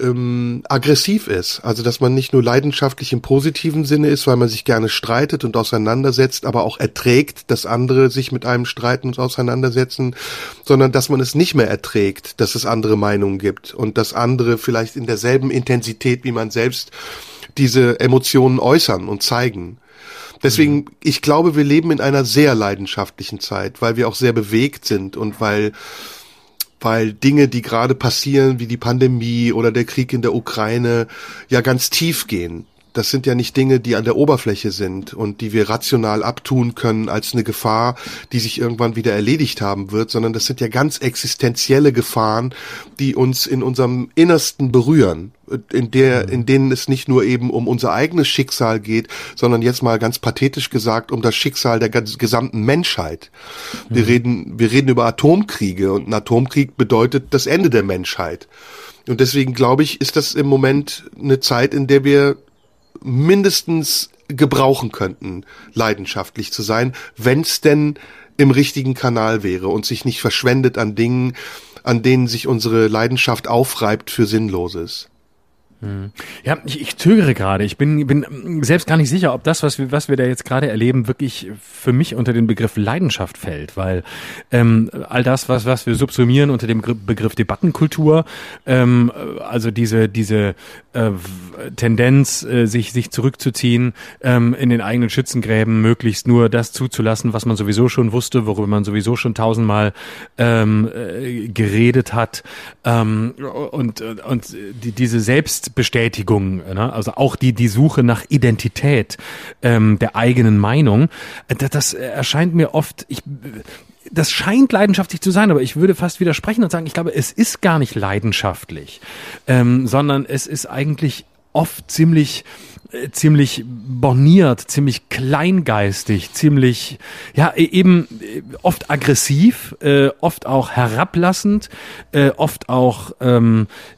ähm, aggressiv ist. Also dass man nicht nur leidenschaftlich im positiven Sinne ist, weil man sich gerne streitet und auseinandersetzt, aber auch erträgt, dass andere sich mit einem streiten und auseinandersetzen, sondern dass man es nicht mehr erträgt, dass es andere Meinungen gibt und dass andere vielleicht in derselben Intensität wie man selbst diese Emotionen äußern und zeigen. Deswegen, mhm. ich glaube, wir leben in einer sehr leidenschaftlichen Zeit, weil wir auch sehr bewegt sind und weil weil Dinge, die gerade passieren, wie die Pandemie oder der Krieg in der Ukraine, ja ganz tief gehen. Das sind ja nicht Dinge, die an der Oberfläche sind und die wir rational abtun können als eine Gefahr, die sich irgendwann wieder erledigt haben wird, sondern das sind ja ganz existenzielle Gefahren, die uns in unserem Innersten berühren, in der, mhm. in denen es nicht nur eben um unser eigenes Schicksal geht, sondern jetzt mal ganz pathetisch gesagt um das Schicksal der gesamten Menschheit. Wir mhm. reden, wir reden über Atomkriege und ein Atomkrieg bedeutet das Ende der Menschheit. Und deswegen glaube ich, ist das im Moment eine Zeit, in der wir mindestens gebrauchen könnten, leidenschaftlich zu sein, wenn es denn im richtigen Kanal wäre und sich nicht verschwendet an Dingen, an denen sich unsere Leidenschaft aufreibt für Sinnloses. Ja, ich, ich zögere gerade. Ich bin, bin selbst gar nicht sicher, ob das, was wir, was wir da jetzt gerade erleben, wirklich für mich unter den Begriff Leidenschaft fällt, weil ähm, all das, was, was wir subsumieren unter dem Begriff Debattenkultur, ähm, also diese, diese äh, Tendenz, äh, sich, sich zurückzuziehen, ähm, in den eigenen Schützengräben, möglichst nur das zuzulassen, was man sowieso schon wusste, worüber man sowieso schon tausendmal ähm, äh, geredet hat. Ähm, und, und die, diese Selbstbestätigung, ne? also auch die, die Suche nach Identität ähm, der eigenen Meinung, das, das erscheint mir oft, ich das scheint leidenschaftlich zu sein, aber ich würde fast widersprechen und sagen, ich glaube, es ist gar nicht leidenschaftlich, ähm, sondern es ist eigentlich oft ziemlich äh, ziemlich borniert, ziemlich kleingeistig, ziemlich ja e-, eben äh, oft aggressiv, äh, oft auch herablassend, äh, oft auch ähm, äh,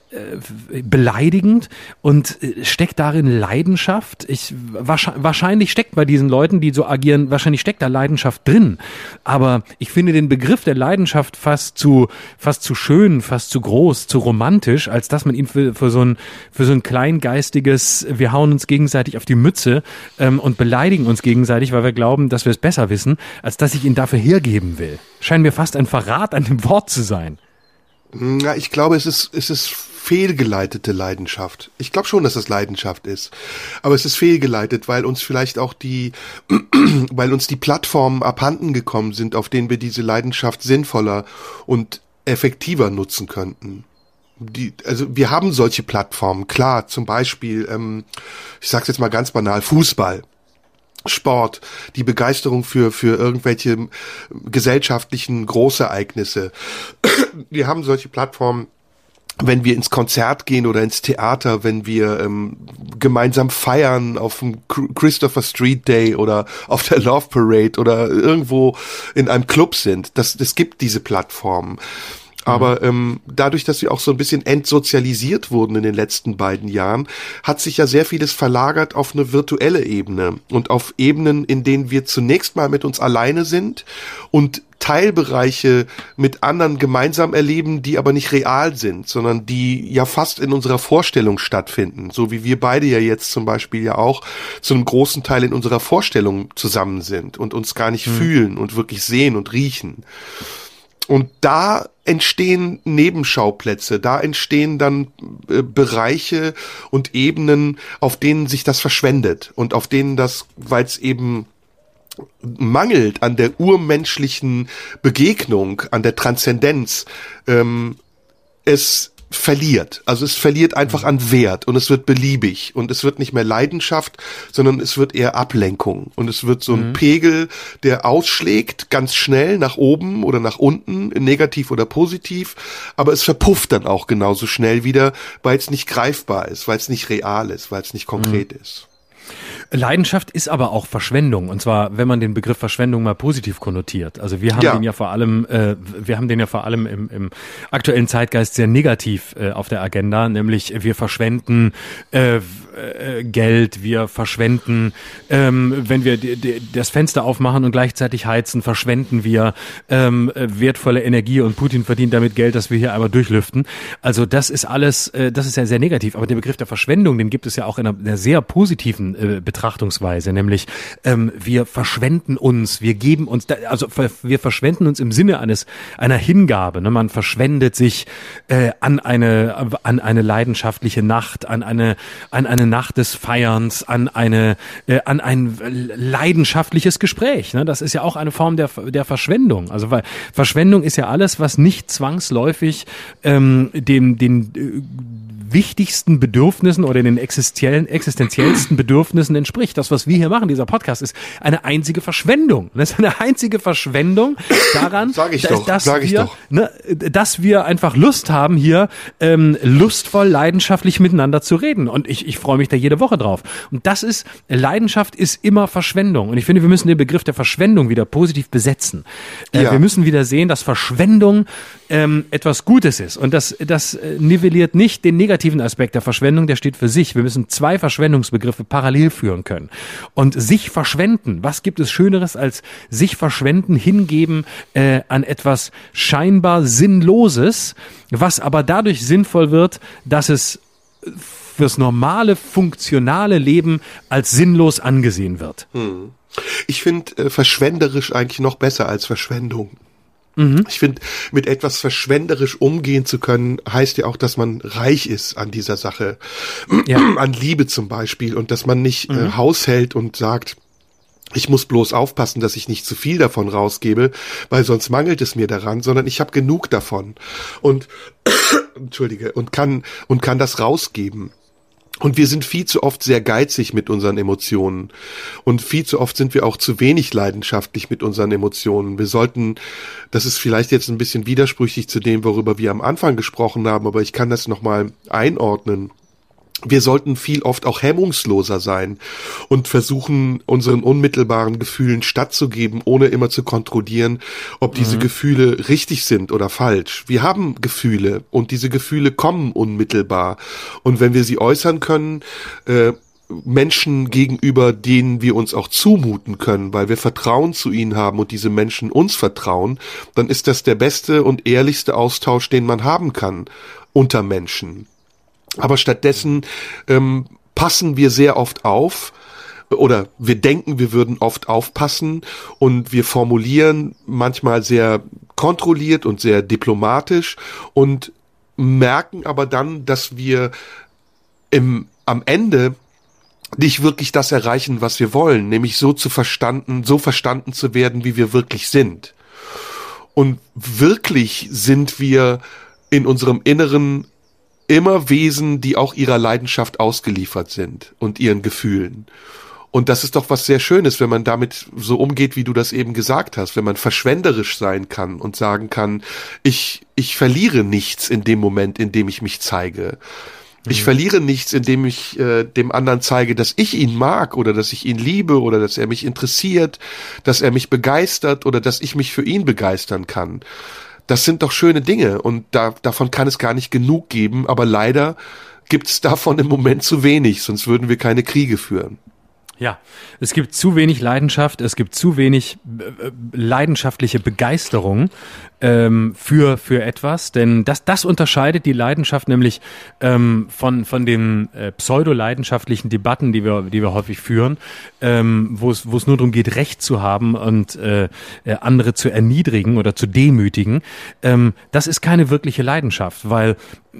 beleidigend und äh, steckt darin Leidenschaft. Ich wahrscheinlich steckt bei diesen Leuten, die so agieren, wahrscheinlich steckt da Leidenschaft drin. Aber ich finde den Begriff der Leidenschaft fast zu fast zu schön, fast zu groß, zu romantisch, als dass man ihn für, für so ein für so ein kleingeistiges, wir hauen uns gegenseitig auf die Mütze ähm, und beleidigen uns gegenseitig, weil wir glauben, dass wir es besser wissen, als dass ich ihn dafür hergeben will. Scheint mir fast ein Verrat an dem Wort zu sein. Ja, ich glaube, es ist, es ist fehlgeleitete Leidenschaft. Ich glaube schon, dass es Leidenschaft ist. Aber es ist fehlgeleitet, weil uns vielleicht auch die, weil uns die Plattformen abhanden gekommen sind, auf denen wir diese Leidenschaft sinnvoller und effektiver nutzen könnten. Die, also wir haben solche Plattformen, klar, zum Beispiel, ähm, ich sag's jetzt mal ganz banal, Fußball. Sport, die Begeisterung für, für irgendwelche gesellschaftlichen Großereignisse. Wir haben solche Plattformen, wenn wir ins Konzert gehen oder ins Theater, wenn wir ähm, gemeinsam feiern auf dem Christopher Street Day oder auf der Love Parade oder irgendwo in einem Club sind. Das, das gibt diese Plattformen. Aber ähm, dadurch, dass wir auch so ein bisschen entsozialisiert wurden in den letzten beiden Jahren, hat sich ja sehr vieles verlagert auf eine virtuelle Ebene und auf Ebenen, in denen wir zunächst mal mit uns alleine sind und Teilbereiche mit anderen gemeinsam erleben, die aber nicht real sind, sondern die ja fast in unserer Vorstellung stattfinden. So wie wir beide ja jetzt zum Beispiel ja auch zu einem großen Teil in unserer Vorstellung zusammen sind und uns gar nicht mhm. fühlen und wirklich sehen und riechen. Und da entstehen Nebenschauplätze, da entstehen dann äh, Bereiche und Ebenen, auf denen sich das verschwendet und auf denen das, weil es eben mangelt an der urmenschlichen Begegnung, an der Transzendenz, ähm, es verliert. Also es verliert einfach an Wert und es wird beliebig und es wird nicht mehr Leidenschaft, sondern es wird eher Ablenkung und es wird so ein mhm. Pegel, der ausschlägt ganz schnell nach oben oder nach unten, negativ oder positiv, aber es verpufft dann auch genauso schnell wieder, weil es nicht greifbar ist, weil es nicht real ist, weil es nicht konkret mhm. ist. Leidenschaft ist aber auch Verschwendung. Und zwar, wenn man den Begriff Verschwendung mal positiv konnotiert. Also wir haben ja. den ja vor allem, äh, wir haben den ja vor allem im, im aktuellen Zeitgeist sehr negativ äh, auf der Agenda, nämlich wir verschwenden äh, äh, Geld, wir verschwenden, ähm, wenn wir das Fenster aufmachen und gleichzeitig heizen, verschwenden wir ähm, wertvolle Energie und Putin verdient damit Geld, dass wir hier einmal durchlüften. Also das ist alles, äh, das ist ja sehr negativ. Aber der Begriff der Verschwendung, den gibt es ja auch in einer, einer sehr positiven äh, Betrachtungsweise, nämlich ähm, wir verschwenden uns, wir geben uns, also wir verschwenden uns im Sinne eines einer Hingabe. Ne? Man verschwendet sich äh, an eine an eine leidenschaftliche Nacht, an eine an eine Nacht des Feierns, an eine äh, an ein leidenschaftliches Gespräch. Ne? Das ist ja auch eine Form der der Verschwendung. Also weil Verschwendung ist ja alles, was nicht zwangsläufig ähm, dem den äh, wichtigsten Bedürfnissen oder den existenziellen, existenziellsten Bedürfnissen entspricht. Das, was wir hier machen, dieser Podcast, ist eine einzige Verschwendung. Das ist eine einzige Verschwendung daran, doch, dass, wir. Ne, dass wir einfach Lust haben, hier ähm, lustvoll, leidenschaftlich miteinander zu reden. Und ich, ich freue mich da jede Woche drauf. Und das ist, Leidenschaft ist immer Verschwendung. Und ich finde, wir müssen den Begriff der Verschwendung wieder positiv besetzen. Äh, ja. Wir müssen wieder sehen, dass Verschwendung ähm, etwas Gutes ist. Und das, das äh, nivelliert nicht den negativen Aspekt der Verschwendung, der steht für sich. Wir müssen zwei Verschwendungsbegriffe parallel führen können. Und sich verschwenden, was gibt es Schöneres als sich verschwenden, hingeben äh, an etwas scheinbar Sinnloses, was aber dadurch sinnvoll wird, dass es fürs normale, funktionale Leben als sinnlos angesehen wird. Hm. Ich finde äh, verschwenderisch eigentlich noch besser als Verschwendung. Mhm. Ich finde, mit etwas verschwenderisch umgehen zu können, heißt ja auch, dass man reich ist an dieser Sache. Ja. An Liebe zum Beispiel und dass man nicht äh, mhm. äh, haushält und sagt, ich muss bloß aufpassen, dass ich nicht zu viel davon rausgebe, weil sonst mangelt es mir daran, sondern ich habe genug davon und entschuldige und kann und kann das rausgeben. Und wir sind viel zu oft sehr geizig mit unseren Emotionen. Und viel zu oft sind wir auch zu wenig leidenschaftlich mit unseren Emotionen. Wir sollten, das ist vielleicht jetzt ein bisschen widersprüchlich zu dem, worüber wir am Anfang gesprochen haben, aber ich kann das nochmal einordnen wir sollten viel oft auch hemmungsloser sein und versuchen, unseren unmittelbaren Gefühlen stattzugeben, ohne immer zu kontrollieren, ob diese mhm. Gefühle richtig sind oder falsch. Wir haben Gefühle und diese Gefühle kommen unmittelbar. Und wenn wir sie äußern können, äh, Menschen gegenüber, denen wir uns auch zumuten können, weil wir Vertrauen zu ihnen haben und diese Menschen uns vertrauen, dann ist das der beste und ehrlichste Austausch, den man haben kann unter Menschen. Aber stattdessen ähm, passen wir sehr oft auf oder wir denken, wir würden oft aufpassen und wir formulieren manchmal sehr kontrolliert und sehr diplomatisch und merken aber dann, dass wir im, am Ende nicht wirklich das erreichen, was wir wollen, nämlich so zu verstanden, so verstanden zu werden, wie wir wirklich sind. Und wirklich sind wir in unserem Inneren immer Wesen, die auch ihrer Leidenschaft ausgeliefert sind und ihren Gefühlen. Und das ist doch was sehr Schönes, wenn man damit so umgeht, wie du das eben gesagt hast, wenn man verschwenderisch sein kann und sagen kann, ich, ich verliere nichts in dem Moment, in dem ich mich zeige. Ich mhm. verliere nichts, indem ich äh, dem anderen zeige, dass ich ihn mag oder dass ich ihn liebe oder dass er mich interessiert, dass er mich begeistert oder dass ich mich für ihn begeistern kann das sind doch schöne Dinge und da, davon kann es gar nicht genug geben, aber leider gibt es davon im Moment zu wenig, sonst würden wir keine Kriege führen. Ja, es gibt zu wenig Leidenschaft, es gibt zu wenig äh, leidenschaftliche Begeisterung ähm, für für etwas, denn das das unterscheidet die Leidenschaft nämlich ähm, von von den äh, pseudo-leidenschaftlichen Debatten, die wir die wir häufig führen, ähm, wo es wo es nur darum geht, Recht zu haben und äh, äh, andere zu erniedrigen oder zu demütigen. Ähm, das ist keine wirkliche Leidenschaft, weil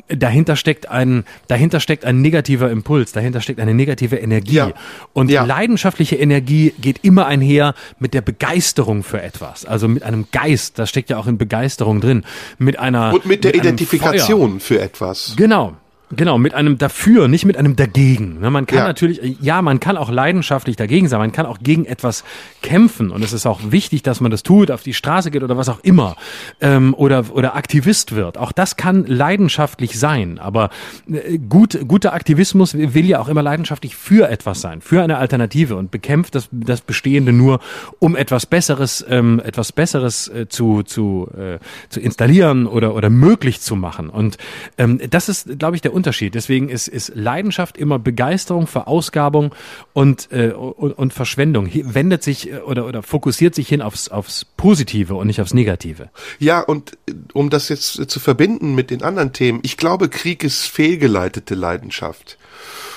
dahinter steckt ein dahinter steckt ein negativer Impuls, dahinter steckt eine negative Energie ja. und ja. leidenschaftliche Energie geht immer einher mit der Begeisterung für etwas, also mit einem Geist. Das steckt ja auch in Begeisterung drin. Mit einer und mit der mit Identifikation für etwas. Genau. Genau, mit einem dafür, nicht mit einem dagegen. Ne, man kann ja. natürlich, ja, man kann auch leidenschaftlich dagegen sein, man kann auch gegen etwas kämpfen und es ist auch wichtig, dass man das tut, auf die Straße geht oder was auch immer ähm, oder oder Aktivist wird. Auch das kann leidenschaftlich sein, aber äh, gut, guter Aktivismus will ja auch immer leidenschaftlich für etwas sein, für eine Alternative und bekämpft das, das Bestehende nur, um etwas Besseres, ähm, etwas Besseres äh, zu zu äh, zu installieren oder oder möglich zu machen. Und ähm, das ist, glaube ich, der Unterschied. Deswegen ist, ist Leidenschaft immer Begeisterung, Verausgabung und, äh, und, und Verschwendung. Wendet sich äh, oder, oder fokussiert sich hin aufs, aufs Positive und nicht aufs Negative. Ja, und äh, um das jetzt zu verbinden mit den anderen Themen, ich glaube, Krieg ist fehlgeleitete Leidenschaft.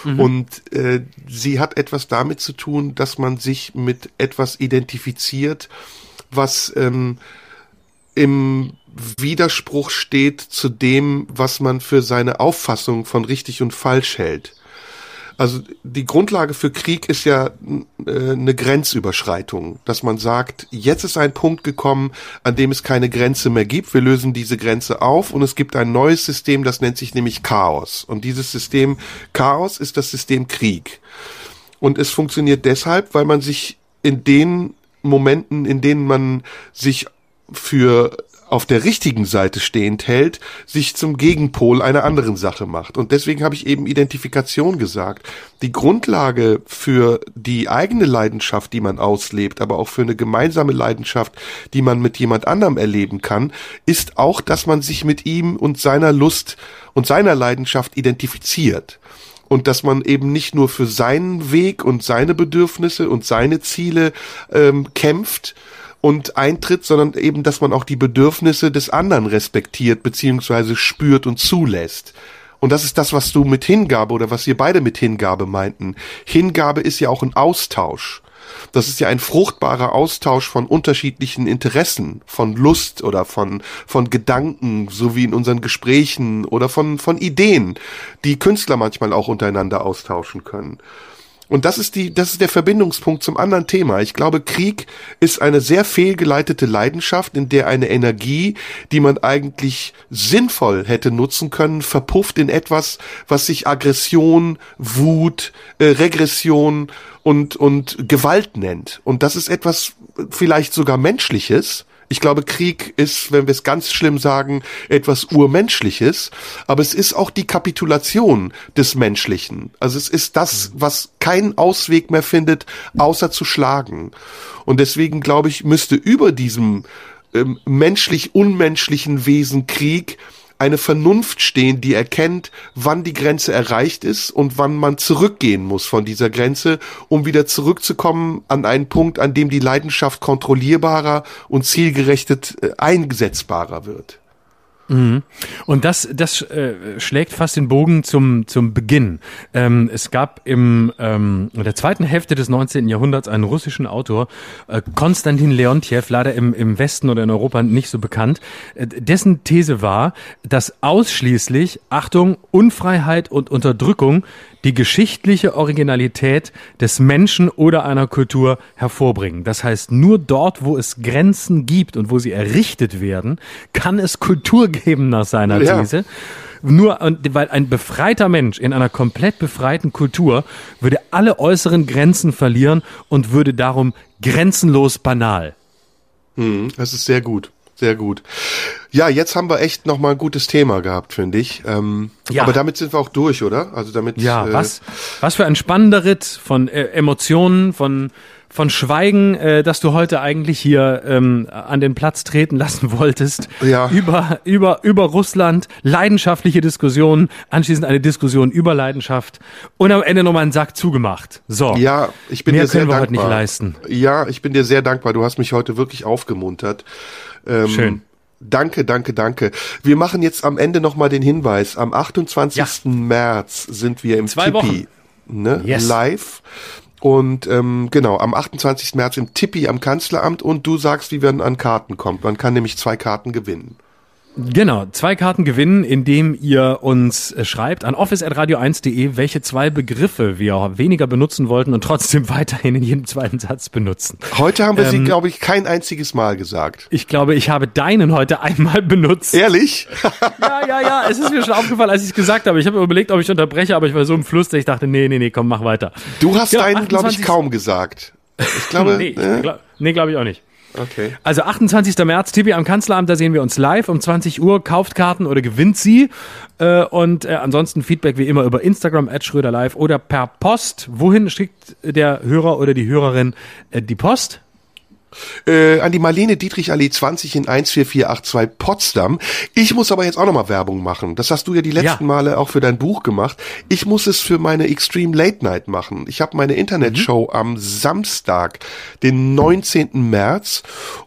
Mhm. Und äh, sie hat etwas damit zu tun, dass man sich mit etwas identifiziert, was ähm, im Widerspruch steht zu dem, was man für seine Auffassung von richtig und falsch hält. Also die Grundlage für Krieg ist ja äh, eine Grenzüberschreitung, dass man sagt, jetzt ist ein Punkt gekommen, an dem es keine Grenze mehr gibt. Wir lösen diese Grenze auf und es gibt ein neues System, das nennt sich nämlich Chaos. Und dieses System Chaos ist das System Krieg. Und es funktioniert deshalb, weil man sich in den Momenten, in denen man sich für auf der richtigen Seite stehend hält, sich zum Gegenpol einer anderen Sache macht. Und deswegen habe ich eben Identifikation gesagt. Die Grundlage für die eigene Leidenschaft, die man auslebt, aber auch für eine gemeinsame Leidenschaft, die man mit jemand anderem erleben kann, ist auch, dass man sich mit ihm und seiner Lust und seiner Leidenschaft identifiziert und dass man eben nicht nur für seinen Weg und seine Bedürfnisse und seine Ziele ähm, kämpft, und eintritt, sondern eben, dass man auch die Bedürfnisse des anderen respektiert, beziehungsweise spürt und zulässt. Und das ist das, was du mit Hingabe oder was ihr beide mit Hingabe meinten. Hingabe ist ja auch ein Austausch. Das ist ja ein fruchtbarer Austausch von unterschiedlichen Interessen, von Lust oder von, von Gedanken, so wie in unseren Gesprächen oder von, von Ideen, die Künstler manchmal auch untereinander austauschen können. Und das ist die, das ist der Verbindungspunkt zum anderen Thema. Ich glaube, Krieg ist eine sehr fehlgeleitete Leidenschaft, in der eine Energie, die man eigentlich sinnvoll hätte nutzen können, verpufft in etwas, was sich Aggression, Wut, äh, Regression und, und Gewalt nennt. Und das ist etwas vielleicht sogar Menschliches, ich glaube, Krieg ist, wenn wir es ganz schlimm sagen, etwas Urmenschliches, aber es ist auch die Kapitulation des Menschlichen. Also es ist das, was keinen Ausweg mehr findet, außer zu schlagen. Und deswegen, glaube ich, müsste über diesem ähm, menschlich-unmenschlichen Wesen Krieg eine Vernunft stehen, die erkennt, wann die Grenze erreicht ist und wann man zurückgehen muss von dieser Grenze, um wieder zurückzukommen an einen Punkt, an dem die Leidenschaft kontrollierbarer und zielgerechtet äh, einsetzbarer wird. Mhm. Und das, das äh, schlägt fast den Bogen zum, zum Beginn. Ähm, es gab im ähm, in der zweiten Hälfte des 19. Jahrhunderts einen russischen Autor, äh, Konstantin Leontjew, leider im, im Westen oder in Europa nicht so bekannt, äh, dessen These war, dass ausschließlich, Achtung, Unfreiheit und Unterdrückung die geschichtliche Originalität des Menschen oder einer Kultur hervorbringen. Das heißt, nur dort, wo es Grenzen gibt und wo sie errichtet werden, kann es Kultur geben nach seiner These. Ja. Nur, weil ein befreiter Mensch in einer komplett befreiten Kultur würde alle äußeren Grenzen verlieren und würde darum grenzenlos banal. Hm, das ist sehr gut. Sehr gut. Ja, jetzt haben wir echt noch mal ein gutes Thema gehabt, finde ich. Ähm, ja. Aber damit sind wir auch durch, oder? Also damit. Ja, äh, was, was für ein spannender Ritt von äh, Emotionen, von von Schweigen, äh, dass du heute eigentlich hier ähm, an den Platz treten lassen wolltest. Ja. Über, über, über Russland, leidenschaftliche Diskussionen, anschließend eine Diskussion über Leidenschaft und am Ende nochmal einen Sack zugemacht. So. Ja, ich bin Mehr dir sehr dankbar. heute nicht leisten. Ja, ich bin dir sehr dankbar. Du hast mich heute wirklich aufgemuntert. Ähm, Schön. Danke, danke, danke. Wir machen jetzt am Ende nochmal den Hinweis. Am 28. Ja. März sind wir im Zwei Tipi, ne, yes. live. Und ähm, genau, am 28. März im Tippi am Kanzleramt und du sagst, wie man an Karten kommt. Man kann nämlich zwei Karten gewinnen. Genau, zwei Karten gewinnen, indem ihr uns äh, schreibt an office.radio1.de, welche zwei Begriffe wir weniger benutzen wollten und trotzdem weiterhin in jedem zweiten Satz benutzen. Heute haben wir ähm, sie, glaube ich, kein einziges Mal gesagt. Ich glaube, ich habe deinen heute einmal benutzt. Ehrlich? ja, ja, ja, es ist mir schon aufgefallen, als ich es gesagt habe. Ich habe überlegt, ob ich unterbreche, aber ich war so im Fluss, dass ich dachte, nee, nee, nee, komm, mach weiter. Du hast genau, deinen, glaube ich, kaum gesagt. Ich glaube, nee, äh? glaub, nee, glaube ich auch nicht. Okay. Also 28. März, Tippi am Kanzleramt, da sehen wir uns live um 20 Uhr. Kauft Karten oder gewinnt sie. Äh, und äh, ansonsten Feedback wie immer über Instagram, Schröder Live oder per Post. Wohin schickt der Hörer oder die Hörerin äh, die Post? Äh, an die Marlene Dietrich Allee 20 in 14482 Potsdam. Ich muss aber jetzt auch nochmal Werbung machen. Das hast du ja die letzten ja. Male auch für dein Buch gemacht. Ich muss es für meine Extreme Late Night machen. Ich habe meine Internetshow mhm. am Samstag, den 19. März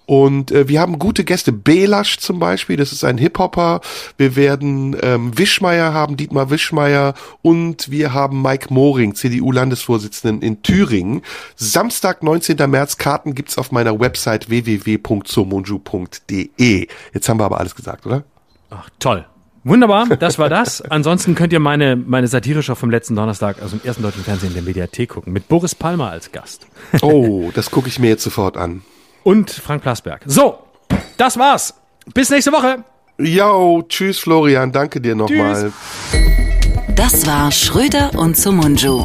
und äh, wir haben gute Gäste. Belasch zum Beispiel, das ist ein Hip-Hopper. Wir werden ähm, Wischmeier haben, Dietmar Wischmeier und wir haben Mike Moring, CDU-Landesvorsitzenden in Thüringen. Samstag, 19. März, Karten gibt's auf meiner Website www.somunju.de. Jetzt haben wir aber alles gesagt, oder? Ach, toll. Wunderbar, das war das. Ansonsten könnt ihr meine, meine Satirische vom letzten Donnerstag, also im ersten deutschen Fernsehen in der Mediathek gucken, mit Boris Palmer als Gast. Oh, das gucke ich mir jetzt sofort an und Frank Plasberg. So, das war's. Bis nächste Woche. Yo, tschüss Florian, danke dir nochmal. Das war Schröder und Sumunju.